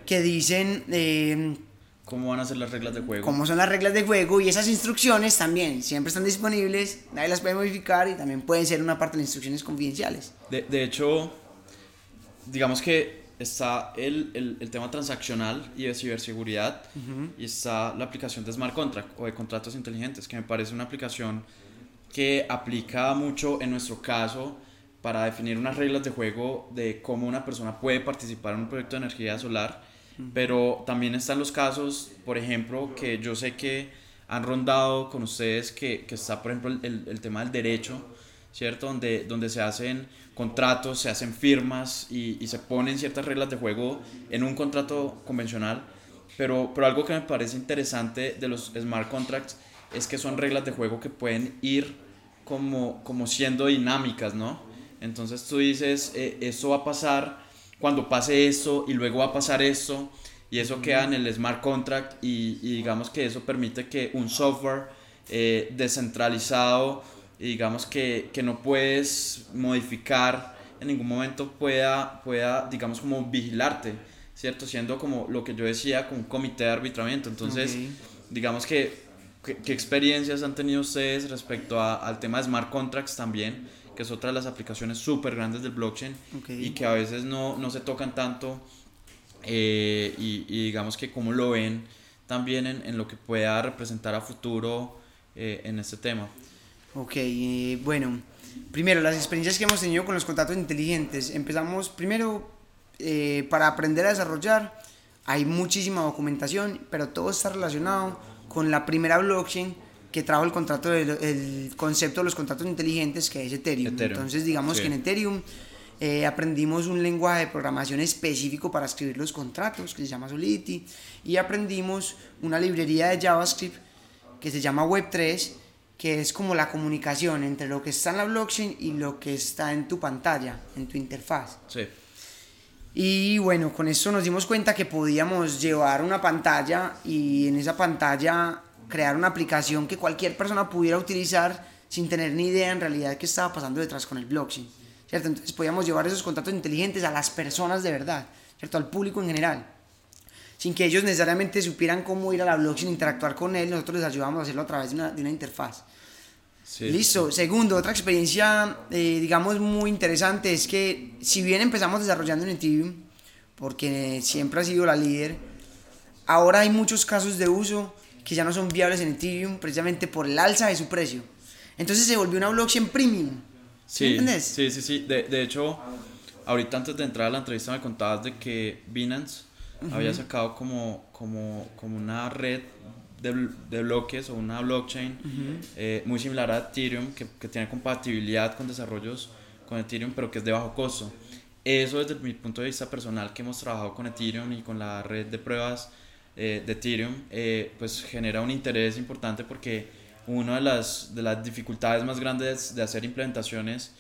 que dicen eh, ¿Cómo van a ser las reglas de juego? cómo son las reglas de juego y esas instrucciones también siempre están disponibles, nadie las puede modificar y también pueden ser una parte de las instrucciones confidenciales. De, de hecho, digamos que está el, el, el, tema transaccional y de ciberseguridad uh -huh. y está la aplicación de smart contract o de contratos inteligentes, que me parece una aplicación que aplica mucho en nuestro caso para definir unas reglas de juego de cómo una persona puede participar en un proyecto de energía solar. Pero también están los casos, por ejemplo, que yo sé que han rondado con ustedes, que, que está, por ejemplo, el, el tema del derecho, ¿cierto? Donde, donde se hacen contratos, se hacen firmas y, y, se ponen ciertas reglas de juego en un contrato convencional. Pero, pero algo que me parece interesante de los smart contracts es que son reglas de juego que pueden ir como, como siendo dinámicas, ¿no? Entonces tú dices, eh, esto va a pasar cuando pase esto y luego va a pasar esto y eso queda en el smart contract y, y digamos que eso permite que un software eh, descentralizado y digamos que, que, no puedes modificar en ningún momento pueda, pueda, digamos, como vigilarte, ¿cierto? Siendo como lo que yo decía, con un comité de arbitramiento. Entonces, okay. digamos que, ¿qué experiencias han tenido ustedes respecto a, al tema de smart contracts también? Que es otra de las aplicaciones súper grandes del blockchain okay. y que a veces no, no se tocan tanto eh, y, y, digamos que cómo lo ven también en, en lo que pueda representar a futuro eh, en este tema. Ok, eh, bueno, primero las experiencias que hemos tenido con los contratos inteligentes. Empezamos primero eh, para aprender a desarrollar. Hay muchísima documentación, pero todo está relacionado con la primera blockchain que trajo el contrato del, el concepto de los contratos inteligentes que es Ethereum. Ethereum. Entonces, digamos sí. que en Ethereum eh, aprendimos un lenguaje de programación específico para escribir los contratos que se llama Solidity y aprendimos una librería de JavaScript que se llama Web3 que es como la comunicación entre lo que está en la blockchain y lo que está en tu pantalla, en tu interfaz. Sí. Y bueno, con eso nos dimos cuenta que podíamos llevar una pantalla y en esa pantalla crear una aplicación que cualquier persona pudiera utilizar sin tener ni idea en realidad qué estaba pasando detrás con el blockchain, ¿cierto? Entonces podíamos llevar esos contratos inteligentes a las personas de verdad, ¿cierto? Al público en general. Sin que ellos necesariamente supieran cómo ir a la blockchain, interactuar con él, nosotros les ayudamos a hacerlo a través de una, de una interfaz. Sí, Listo. Sí. Segundo, otra experiencia, eh, digamos, muy interesante es que si bien empezamos desarrollando en Ethereum, porque siempre ha sido la líder, ahora hay muchos casos de uso que ya no son viables en Ethereum precisamente por el alza de su precio. Entonces se volvió una blockchain premium. Sí, ¿Entiendes? Sí, sí, sí. De, de, hecho, ahorita antes de entrar a la entrevista me contabas de que Binance uh -huh. había sacado como, como, como una red de, de bloques o una blockchain uh -huh. eh, muy similar a Ethereum que, que tiene compatibilidad con desarrollos con Ethereum pero que es de bajo costo. Eso desde mi punto de vista personal que hemos trabajado con Ethereum y con la red de pruebas eh, de Ethereum, eh, pues genera un interés importante porque una de las, de las dificultades más grandes de hacer implementaciones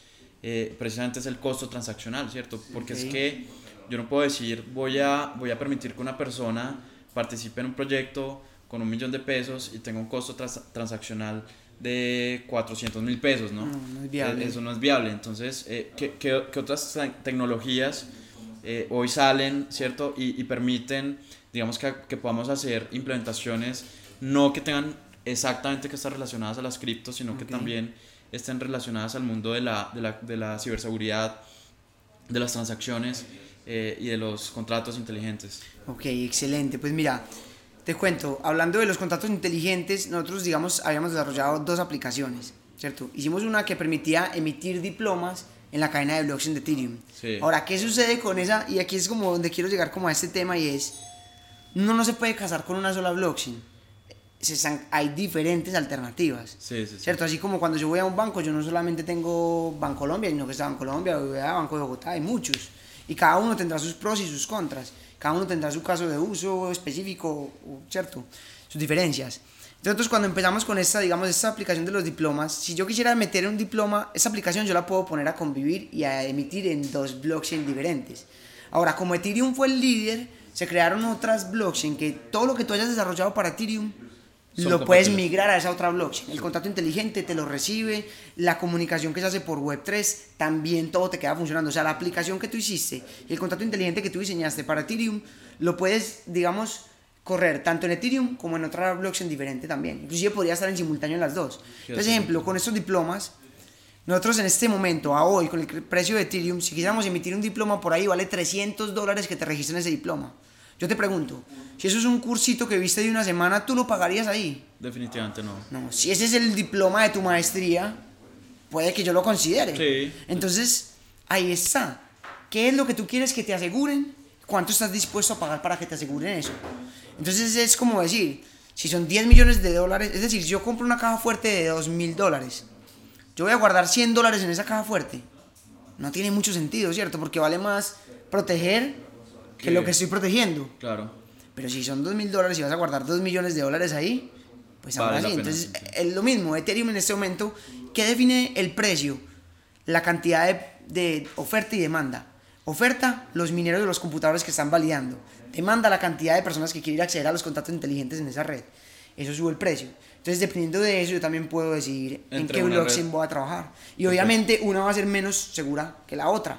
eh, precisamente es el costo transaccional, ¿cierto? Porque okay. es que yo no puedo decir voy a, voy a permitir que una persona participe en un proyecto con un millón de pesos y tenga un costo trans transaccional de 400 mil pesos, ¿no? No, no es viable. Eso no es viable. Entonces, eh, ¿qué, qué, qué, otras tecnologías eh, hoy salen, ¿cierto? Y, y, permiten digamos que, que podamos hacer implementaciones no que tengan exactamente que estar relacionadas a las criptos, sino que también estén relacionadas al mundo de la, de la, de la ciberseguridad, de las transacciones eh, y de los contratos inteligentes. Ok, excelente. Pues mira, te cuento, hablando de los contratos inteligentes, nosotros, digamos, habíamos desarrollado dos aplicaciones, ¿cierto? Hicimos una que permitía emitir diplomas en la cadena de blockchain de Ethereum. Sí. Ahora, ¿qué sucede con esa? Y aquí es como donde quiero llegar como a este tema y es, uno no se puede casar con una sola blockchain hay diferentes alternativas. Sí, sí, ¿Cierto? Así como cuando yo voy a un banco, yo no solamente tengo Bancolombia, sino que está Bancolombia, Banco de Bogotá, hay muchos. Y cada uno tendrá sus pros y sus contras. Cada uno tendrá su caso de uso específico, ¿cierto? Sus diferencias. Entonces, cuando empezamos con esta, digamos, esta aplicación de los diplomas, si yo quisiera meter un diploma, esa aplicación yo la puedo poner a convivir y a emitir en dos blockchains diferentes. Ahora, como Ethereum fue el líder, se crearon otras blockchains que todo lo que tú hayas desarrollado para Ethereum lo puedes migrar a esa otra blockchain. El contrato inteligente te lo recibe, la comunicación que se hace por Web3, también todo te queda funcionando. O sea, la aplicación que tú hiciste y el contrato inteligente que tú diseñaste para Ethereum, lo puedes, digamos, correr tanto en Ethereum como en otra blockchain diferente también. Inclusive podría estar en simultáneo en las dos. Por ejemplo, con estos diplomas, nosotros en este momento, a hoy, con el precio de Ethereum, si quisiéramos emitir un diploma por ahí, vale 300 dólares que te registren ese diploma. Yo te pregunto, si eso es un cursito que viste de una semana, ¿tú lo pagarías ahí? Definitivamente no. No, si ese es el diploma de tu maestría, puede que yo lo considere. Sí. Entonces, ahí está. ¿Qué es lo que tú quieres que te aseguren? ¿Cuánto estás dispuesto a pagar para que te aseguren eso? Entonces es como decir, si son 10 millones de dólares, es decir, si yo compro una caja fuerte de 2 mil dólares, yo voy a guardar 100 dólares en esa caja fuerte. No tiene mucho sentido, ¿cierto? Porque vale más proteger que lo que estoy protegiendo. Claro. Pero si son 2 mil dólares y vas a guardar 2 millones de dólares ahí, pues ahora sí. Entonces, es lo mismo. Ethereum en este momento, ¿qué define el precio? La cantidad de, de oferta y demanda. Oferta, los mineros de los computadores que están validando. Demanda, la cantidad de personas que quieren acceder a los contratos inteligentes en esa red. Eso sube el precio. Entonces, dependiendo de eso, yo también puedo decidir en qué blockchain voy a trabajar. Y obviamente, una va a ser menos segura que la otra.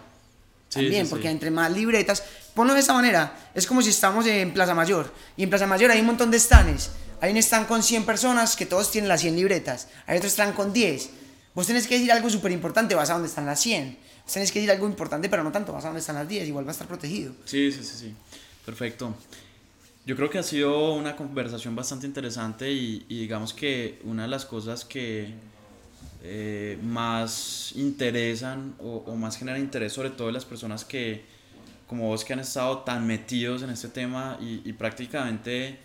también, porque entre más libretas, Ponlo de esta manera, es como si estamos en Plaza Mayor, y en Plaza Mayor hay un montón de stands, hay un stand con 100 personas que todos tienen las 100 libretas, hay otro stand con 10. Vos tenés que decir algo súper importante, vas a donde están las 100. Vos tenés que decir algo importante, pero no tanto, vas a donde están las 10, igual va a estar protegido. Sí, sí, sí, sí. Perfecto. Yo creo que ha sido una conversación bastante interesante y, digamos que una de las cosas que eh, más interesan o, o, más generan interés sobre todo de las personas que, como vos que han estado tan metidos en este tema y, prácticamente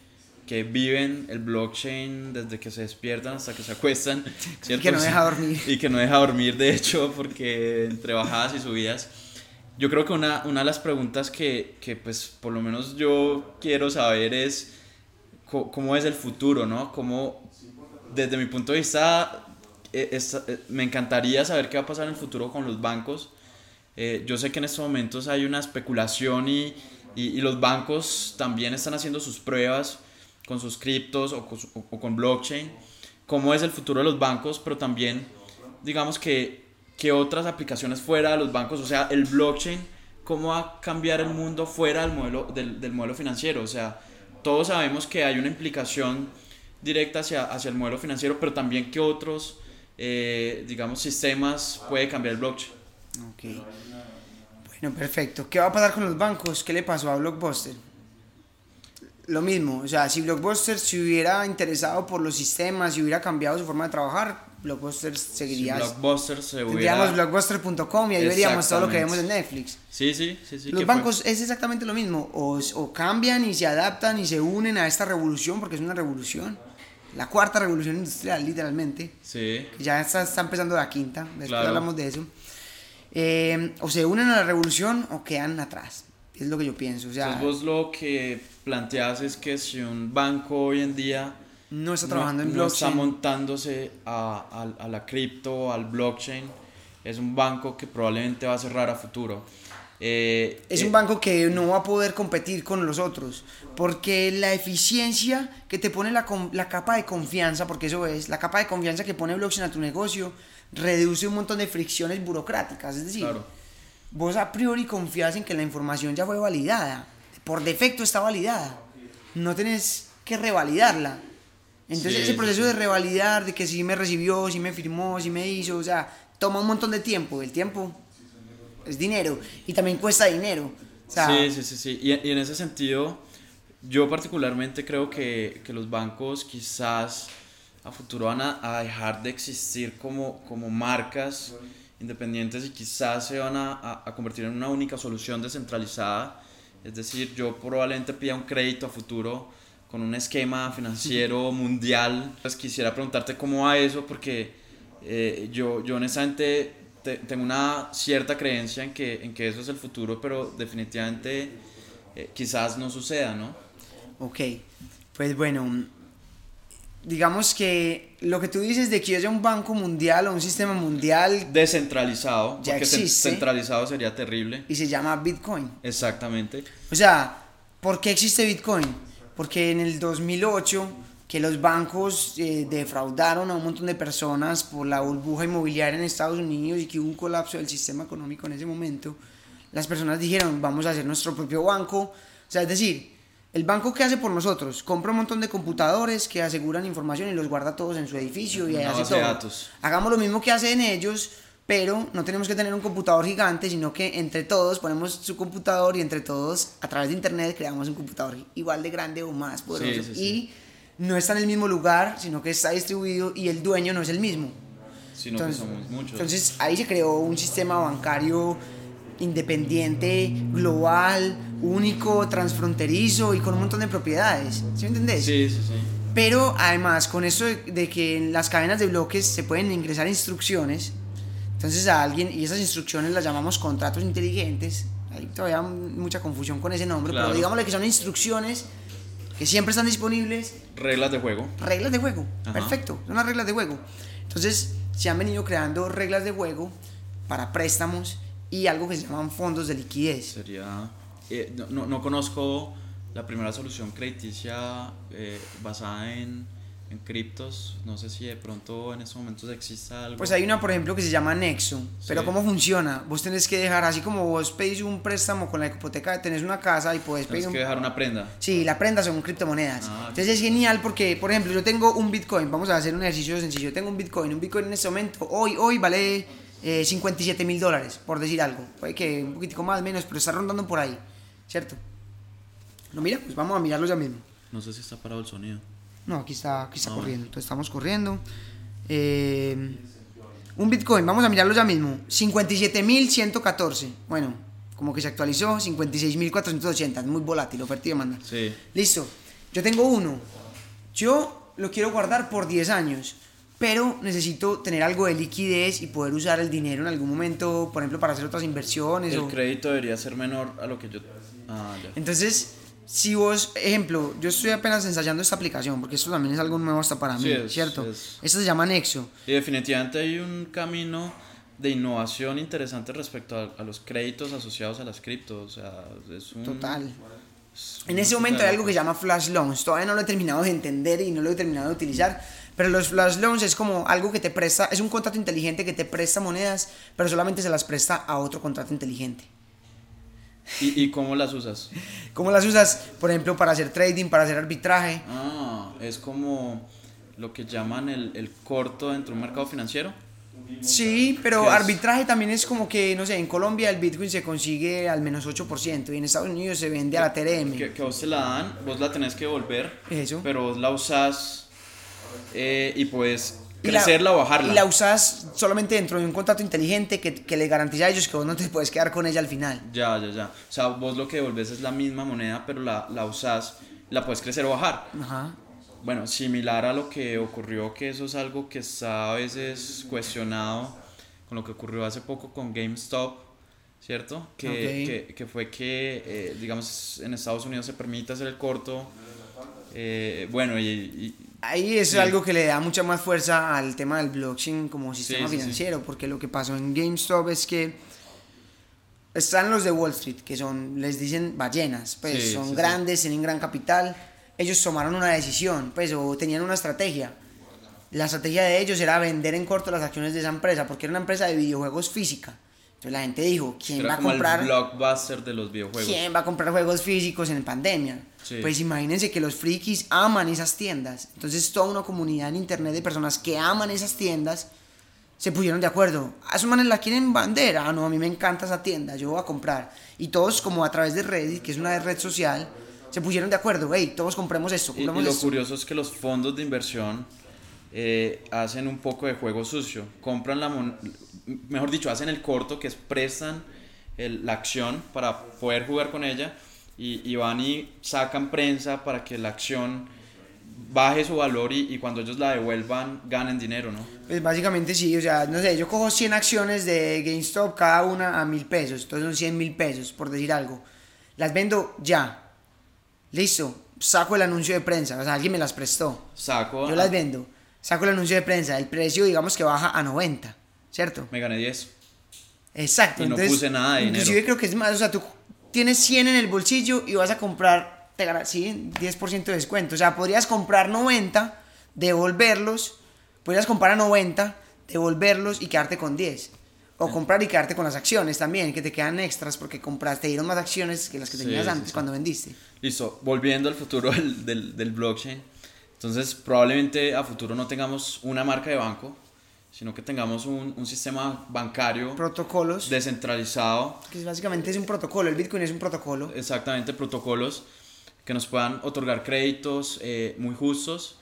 que viven el blockchain desde que se despiertan hasta que se acuestan. Y que no deja dormir. Y que no deja dormir, de hecho, porque entre bajadas y subidas. Yo creo que una, una de las preguntas que, que, pues, por lo menos yo quiero saber es cómo es el futuro, ¿no? Cómo, desde mi punto de vista, eh, eh, me encantaría saber qué va a pasar en el futuro con los bancos eh, yo sé que en estos momentos hay una especulación y, y, los bancos también están haciendo sus pruebas con sus criptos o, o, con blockchain. Cómo es el futuro de los bancos, pero también, digamos que, que otras aplicaciones fuera de los bancos, o sea, el blockchain, cómo va a cambiar el mundo fuera del modelo, del, del modelo financiero. O sea, todos sabemos que hay una implicación directa hacia, hacia el modelo financiero, pero también que otros, eh, digamos, sistemas puede cambiar el blockchain. Ok. Bueno, perfecto. ¿Qué va a pasar con los bancos? ¿Qué le pasó a Blockbuster? Lo mismo, o sea, si Blockbuster se hubiera interesado por los sistemas y hubiera cambiado su forma de trabajar, Blockbuster seguiría. Si Blockbuster se Tendríamos blockbuster.com y ahí veríamos todo lo que vemos en Netflix. Sí, sí, sí. sí los bancos es exactamente lo mismo. O, o, cambian y se adaptan y se unen a esta revolución, porque es una revolución. La cuarta revolución industrial, literalmente. Sí. Que ya está, está empezando la quinta. Después hablamos de eso. Eh, o se unen a la revolución o quedan atrás. Es lo que yo pienso. O sea, vos lo que planteas es que si un banco hoy en día no está trabajando en blockchain, está montándose a, a, la cripto, al blockchain, es un banco que probablemente va a cerrar a futuro. Eh, es un eh, banco que no va a poder competir con los otros, porque la eficiencia que te pone la, la capa de confianza, porque eso es, la capa de confianza que pone blockchain a tu negocio, reduce un montón de fricciones burocráticas. Es decir, vos a priori confías en que la información ya fue validada. Por defecto está validada. no tenés que revalidarla. Entonces Sí, ese sí, proceso sí. de revalidar, de que si me recibió, si me firmó, si me hizo, o sea, toma un montón de tiempo. El tiempo es dinero y también cuesta dinero. O sea, sí, sí, sí, sí. Y, y en ese sentido, yo particularmente creo que, que los bancos quizás a futuro van a, a dejar de existir como, como marcas independientes y quizás se van a, a- a convertir en una única solución descentralizada. Es decir, yo probablemente pida un crédito a futuro con un esquema financiero mundial. Pues quisiera preguntarte cómo va eso porque eh, yo, yo honestamente te- tengo una cierta creencia en que, en que eso es el futuro, pero definitivamente eh, quizás no suceda, ¿no? Ok, pues bueno, digamos que lo que tú dices de que haya un banco mundial o un sistema mundial Descentralizado, Ya porque existe. centralizado sería terrible. y se llama Bitcoin. Exactamente. O sea, ¿por qué existe Bitcoin? Porque en el 2008, que los bancos eh, defraudaron a un montón de personas por la burbuja inmobiliaria en Estados Unidos y que hubo un colapso del sistema económico en ese momento, las personas dijeron, vamos a hacer nuestro propio banco. O sea, es decir, el banco que hace por nosotros, compra un montón de computadores que aseguran información y los guarda todos en su edificio y Una hace todo. datos. Hagamos lo mismo que hacen ellos, pero no tenemos que tener un computador gigante, sino que entre todos ponemos su computador y entre todos, a través de internet, creamos un computador igual de grande o más poderoso. Sí, sí, sí. Y no está en el mismo lugar, sino que está distribuido y el dueño no es el mismo. Sino Entonces, que somos muchos. entonces ahí se creó un sistema bancario independiente, global, único, transfronterizo y con un montón de propiedades. ¿Sí me entendés? sí, sí, sí. Pero además, con eso de, de que en las cadenas de bloques se pueden ingresar instrucciones, entonces a alguien, y esas instrucciones las llamamos contratos inteligentes, hay todavía mucha confusión con ese nombre, Claro. pero digámosle que son instrucciones que siempre están disponibles, Reglas de juego. reglas de juego, Ajá. perfecto, son las reglas de juego. Entonces se han venido creando reglas de juego para préstamos y algo que se llaman fondos de liquidez. Sería. eh, no, no, no conozco la primera solución crediticia eh, basada en, en criptos. No sé si de pronto en estos momentos exista algo. Pues hay una, por ejemplo, que se llama Nexo. Pero. ¿cómo funciona? Vos tenés que dejar, así como vos pedís un préstamo con la hipoteca, tenés una casa y puedes Tienes pedir que un... dejar una prenda. Sí, la prenda son criptomonedas. Ah, Entonces es genial porque, por ejemplo, yo tengo un Bitcoin. Vamos a hacer un ejercicio sencillo. Yo tengo un Bitcoin. Un Bitcoin en este momento, hoy, hoy vale eh, 57 mil dólares, por decir algo. Puede que un poquitico más, menos, pero está rondando por ahí. ¿Cierto? ¿Lo mira? Pues vamos a mirarlo ya mismo. No sé si está parado el sonido. No, aquí está, aquí está Ah, corriendo. Entonces estamos corriendo. Eh, un Bitcoin, vamos a mirarlo ya mismo. 57.114. Bueno, como que se actualizó. 56.480. Es muy volátil, oferta y demanda. Sí. Listo. Yo tengo uno. Yo lo quiero guardar por 10 años. Pero necesito tener algo de liquidez y poder usar el dinero en algún momento, por ejemplo, para hacer otras inversiones. El o... crédito debería ser menor a lo que yo. Ah, ya. Entonces, si vos, ejemplo, yo estoy apenas ensayando esta aplicación, porque esto también es algo nuevo hasta para Sí, mí, es- ¿cierto? es- Esto se llama Nexo. Y definitivamente hay un camino de innovación interesante respecto a, a los créditos asociados a las criptos. O sea, es un. Total. es En ese momento hay algo que se llama flash loans. Todavía no lo he terminado de entender y no lo he terminado de utilizar. Pero los flash loans es como algo que te presta, es un contrato inteligente que te presta monedas, pero solamente se las presta a otro contrato inteligente. ¿Y, ¿Y cómo las usas? ¿Cómo las usas? Por ejemplo, para hacer trading, para hacer arbitraje. Ah, es como lo que llaman el, el corto dentro de un mercado financiero. Sí, pero arbitraje también es como que, no sé, en Colombia el Bitcoin se consigue al menos 8% y en Estados Unidos se vende a la TRM. Que, que vos te la dan, vos la tenés que devolver, Eso. pero vos la usás eh, y puedes Y la- crecerla o bajarla. Y la usas solamente dentro de un contrato inteligente que, que le garantiza a ellos que vos no te puedes quedar con ella al final. Ya, ya, ya. O sea, vos lo que devolves es la misma moneda, pero la, la usás, la puedes crecer o bajar. Ajá. Bueno, similar a lo que ocurrió, que eso es algo que está a veces cuestionado con lo que ocurrió hace poco con GameStop, ¿cierto? Que, Ok. que, que fue que, eh, digamos, en Estados Unidos se permite hacer el corto. eh, bueno, y, y- Ahí es Sí. algo que le da mucha más fuerza al tema del blockchain como sistema sí, sí. financiero, porque lo que pasó en GameStop es que están los de Wall Street, que son, les dicen ballenas, pues son grandes, tienen gran capital, ellos tomaron una decisión, pues, o tenían una estrategia. La estrategia de ellos era vender en corto las acciones de esa empresa, porque era una empresa de videojuegos física, Entonces la gente dijo, ¿quién Era va a como comprar? el blockbuster de los videojuegos. ¿Quién va a comprar juegos físicos en pandemia? Sí. Pues imagínense que los frikis aman esas tiendas. Entonces toda una comunidad en internet de personas que aman esas tiendas se pusieron de acuerdo. A esos manes la quieren bandera. Ah, no, a mí me encanta esa tienda, yo voy a comprar. Y todos como a través de Reddit, que es una red social, se pusieron de acuerdo. Hey, todos compremos esto, Y, y compremos lo esto. curioso es que los fondos de inversión eh, hacen un poco de juego sucio. Compran la mon- mejor dicho, hacen el corto, que es prestan el- la acción para poder jugar con ella y, y van y sacan prensa para que la acción baje su valor y, y cuando ellos la devuelvan ganen dinero, ¿no? Pues básicamente sí, o sea, no sé, yo cojo 100 acciones de GameStop, cada una a mil pesos, entonces son 100 mil pesos, por decir algo. Las vendo ya. Listo, saco el anuncio de prensa, o sea, alguien me las prestó. Saco, Yo las vendo, saco el anuncio de prensa, el precio digamos que baja a 90, ¿cierto? me gané 10. Exacto. Y no entonces, puse nada de dinero. Inclusive creo que es más, o sea, tú tienes 100 en el bolsillo y vas a comprar, te ganas, sí, 10% de descuento. O sea, podrías comprar 90, devolverlos, podrías comprar a 90, devolverlos y quedarte con 10. O comprar y quedarte con las acciones también, que te quedan extras porque compraste, te dieron más acciones que las que tenías sí, antes sí. cuando vendiste. Listo, volviendo al futuro del, del, del blockchain. Entonces, probablemente a futuro no tengamos una marca de banco, sino que tengamos un, un sistema bancario Protocolos, descentralizado, que básicamente es un protocolo, el Bitcoin es un protocolo. exactamente protocolos que nos puedan otorgar créditos eh, muy justos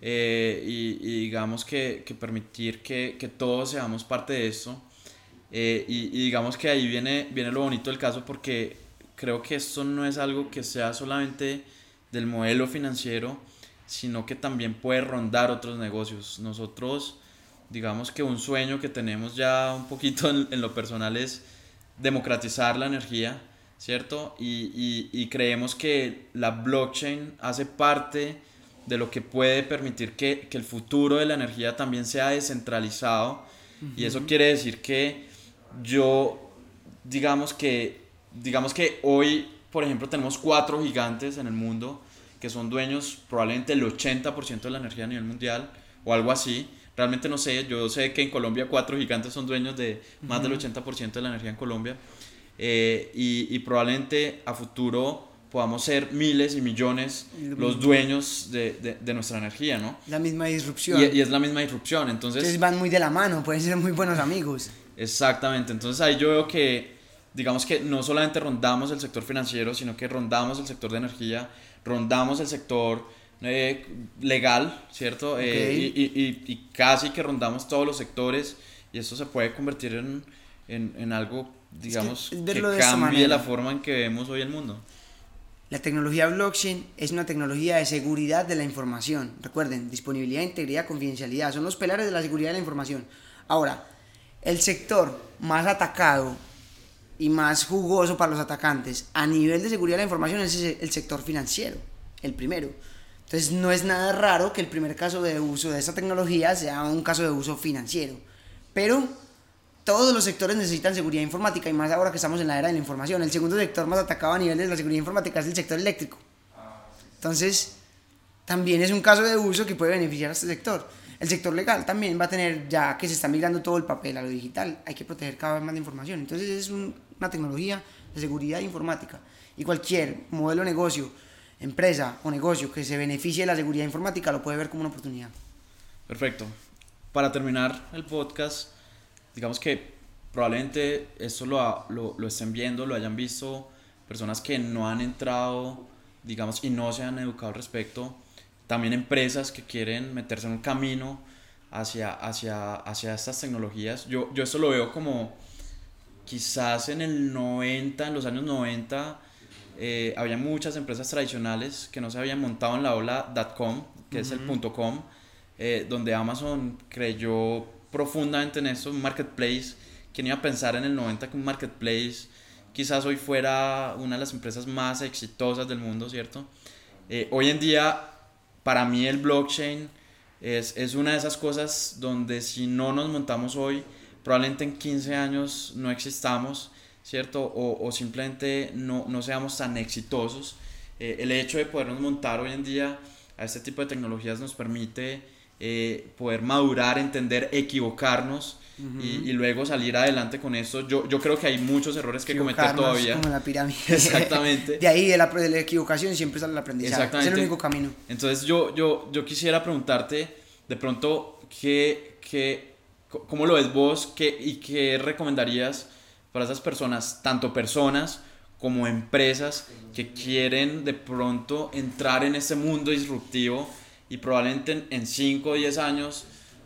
eh, y, y digamos que, que permitir que, que todos seamos parte de esto. Eh, y, y digamos que ahí viene, viene lo bonito del caso porque creo que esto no es algo que sea solamente del modelo financiero, sino que también puede rondar otros negocios. Nosotros, digamos que un sueño que tenemos ya un poquito en, en lo personal es democratizar la energía, ¿cierto? Y, y, y creemos que la blockchain hace parte de lo que puede permitir que, que el futuro de la energía también sea descentralizado. Y eso quiere decir que yo, digamos que, digamos que hoy, por ejemplo, tenemos cuatro gigantes en el mundo que son dueños probablemente del 80% de la energía a nivel mundial o algo así. Realmente no sé, yo sé que en Colombia cuatro gigantes son dueños de más del 80% de la energía en Colombia. Eh, y, y probablemente a futuro podamos ser miles y millones los dueños de, de, de nuestra energía, ¿no? La misma disrupción. Y, y es la misma disrupción, entonces... Entonces van muy de la mano, pueden ser muy buenos amigos. Exactamente, entonces ahí yo veo que, digamos que no solamente rondamos el sector financiero, sino que rondamos el sector de energía, rondamos el sector eh, legal, ¿cierto? Eh, Ok. y, y- y- y casi que rondamos todos los sectores y esto se puede convertir en, en, en algo, digamos, es que, esta cambie la forma en que vemos hoy el mundo. La tecnología blockchain es una tecnología de seguridad de la información. Recuerden, disponibilidad, integridad, confidencialidad. Son los pilares de la seguridad de la información. Ahora, el sector más atacado y más jugoso para los atacantes a nivel de seguridad de la información es el sector financiero, el primero. Entonces no es nada raro que el primer caso de uso de esta tecnología sea un caso de uso financiero. Pero todos los sectores necesitan seguridad informática y más ahora que estamos en la era de la información. El segundo sector más atacado a nivel de la seguridad informática es el sector eléctrico. Entonces, también es un caso de uso que puede beneficiar a este sector. El sector legal también va a tener, ya que se está migrando todo el papel a lo digital, hay que proteger cada vez más de información. Entonces, es un- una tecnología de seguridad informática. Y cualquier modelo de negocio, empresa o negocio que se beneficie de la seguridad informática lo puede ver como una oportunidad. Perfecto. Para terminar el podcast, digamos que probablemente esto lo, lo, lo estén viendo, lo hayan visto personas que no han entrado, digamos, y no se han educado al respecto. También empresas que quieren meterse en un camino hacia, hacia, hacia estas tecnologías. Yo, yo esto lo veo como quizás en el 90, en los años 90, eh, había muchas empresas tradicionales que no se habían montado en la ola .com, que es el punto .com, eh, donde Amazon creyó profundamente en esto, un marketplace. ¿Quién iba a pensar en el 90 que un marketplace quizás hoy fuera una de las empresas más exitosas del mundo, ¿cierto? Eh, hoy en día, para mí el blockchain es, es una de esas cosas donde si no nos montamos hoy, probablemente en 15 años no existamos, ¿cierto? O, o simplemente no, no seamos tan exitosos. Eh, el hecho de podernos montar hoy en día a este tipo de tecnologías nos permite eh, poder madurar, entender, equivocarnos y, y, luego salir adelante con esto. Yo, yo creo que hay muchos errores que cometer todavía. Como la pirámide. Exactamente. de ahí, de la, de la, equivocación, siempre sale el aprendizaje. Exactamente. Es el único camino. Entonces, yo, yo, yo quisiera preguntarte, de pronto, ¿qué, qué, ¿cómo lo ves vos qué, y qué recomendarías para esas personas, tanto personas como empresas que quieren de pronto entrar en este mundo disruptivo y probablemente en 5 o 10 años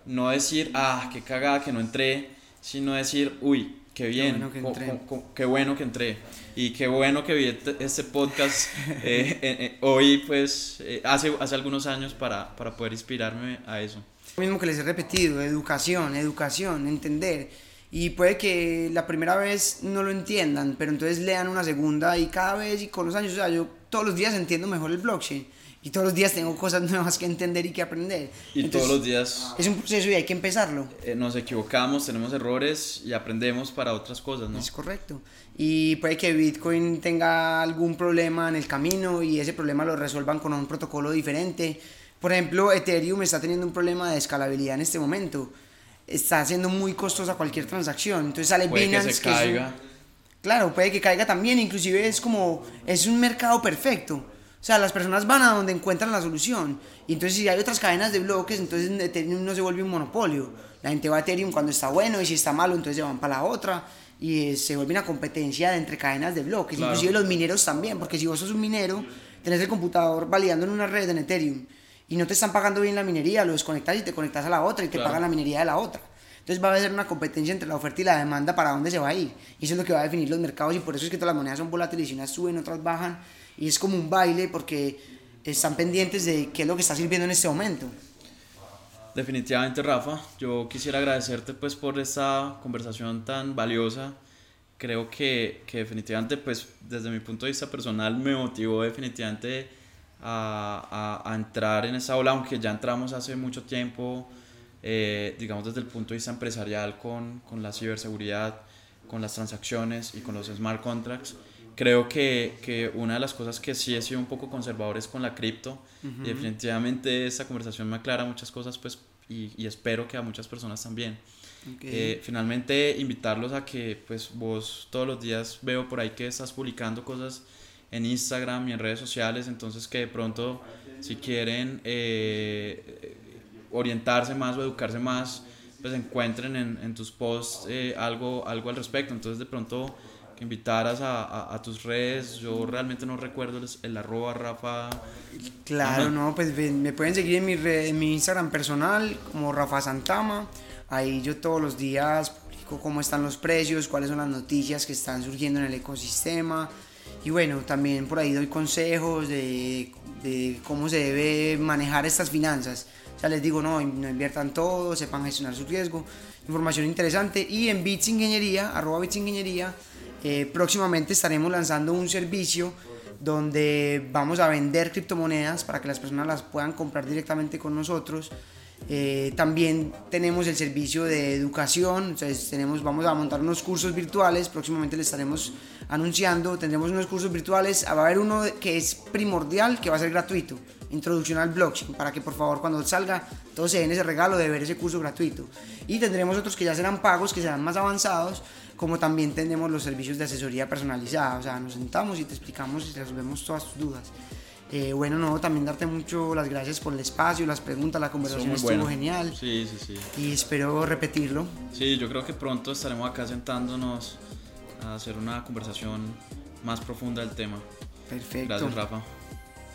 no decir, ah, qué cagada que no entré, sino decir, uy, qué bien, qué bueno que entré, qué bueno que entré. y qué bueno que vi este, este podcast eh, eh, eh, hoy, pues, hace, hace algunos años para, para poder inspirarme a eso. Lo mismo que les he repetido, educación, educación, entender. Y puede que la primera vez no lo entiendan, pero entonces lean una segunda y cada vez y con los años, o sea, yo todos los días entiendo mejor el blockchain y todos los días tengo cosas nuevas que entender y que aprender. Y todos los días... Es un proceso y hay que empezarlo. Eh, nos equivocamos, tenemos errores y aprendemos para otras cosas, ¿no? Es correcto. Y puede que Bitcoin tenga algún problema en el camino y ese problema lo resuelvan con un protocolo diferente. Por ejemplo, Ethereum está teniendo un problema de escalabilidad en este momento. Está haciendo muy costosa cualquier transacción. Entonces sale puede Binance que se caiga. claro, puede que caiga también. Inclusive es como... Es un mercado perfecto o sea, las personas van a donde encuentran la solución. Y entonces si hay otras cadenas de bloques, entonces Ethereum no se vuelve un monopolio. La gente va a Ethereum cuando está bueno y si está malo, entonces se van para la otra. Y se vuelve una competencia entre cadenas de bloques. Inclusive los mineros también, porque si vos sos un minero, tenés el computador validando en una red en Ethereum y no te están pagando bien la minería, lo desconectas y te conectas a la otra y te pagan la minería de la otra. Entonces va a haber una competencia entre la oferta y la demanda para dónde se va a ir. Y eso es lo que va a definir los mercados y por eso es que todas las monedas son volátiles y unas suben, otras bajan y es como un baile porque están pendientes de qué es lo que está sirviendo en este momento. Definitivamente, Rafa, yo quisiera agradecerte pues por esta conversación tan valiosa. Creo que, que definitivamente, pues desde mi punto de vista personal, me motivó definitivamente a, a, a entrar en esa ola, aunque ya entramos hace mucho tiempo, eh, digamos desde el punto de vista empresarial con, con la ciberseguridad, con las transacciones y con los smart contracts creo que, que, una de las cosas que sí he sido un poco conservador es con la cripto. Y definitivamente esta conversación me aclara muchas cosas pues y, y espero que a muchas personas también. Eh, finalmente invitarlos a que pues vos todos los días veo por ahí que estás publicando cosas en Instagram y en redes sociales, entonces que de pronto si quieren eh, orientarse más o educarse más, pues encuentren en, en tus posts eh, algo, algo al respecto, entonces de pronto que invitaras a, a, tus redes. Yo realmente no recuerdo el, el arroba Rafa. Claro, no, pues me pueden seguir en mi, en mi Instagram personal como Rafa Santama. Ahí yo todos los días publico cómo están los precios, cuáles son las noticias que están surgiendo en el ecosistema. Y bueno, también por ahí doy consejos de, de cómo se debe manejar estas finanzas. O sea, les digo, no, no inviertan todo, sepan gestionar su riesgo. Información interesante. Y en Bits Ingeniería, arroba Bits Ingeniería, eh, próximamente estaremos lanzando un servicio donde vamos a vender criptomonedas para que las personas las puedan comprar directamente con nosotros. Eh, también tenemos el servicio de educación, entonces tenemos, vamos a montar unos cursos virtuales, próximamente les estaremos anunciando, tendremos unos cursos virtuales, va a haber uno que es primordial, que va a ser gratuito, introducción al blockchain, para que por favor cuando salga todos se den ese regalo de ver ese curso gratuito. Y tendremos otros que ya serán pagos, que serán más avanzados, como también tenemos los servicios de asesoría personalizada, o sea, nos sentamos y te explicamos y resolvemos todas tus dudas. Eh, bueno, no, también darte mucho las gracias por el espacio, las preguntas, la conversación estuvo genial. Sí, sí, sí. Y espero repetirlo. Sí, yo creo que pronto estaremos acá sentándonos a hacer una conversación más profunda del tema. Perfecto. Gracias, Rafa.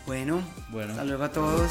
Bueno, bueno. hasta luego a todos.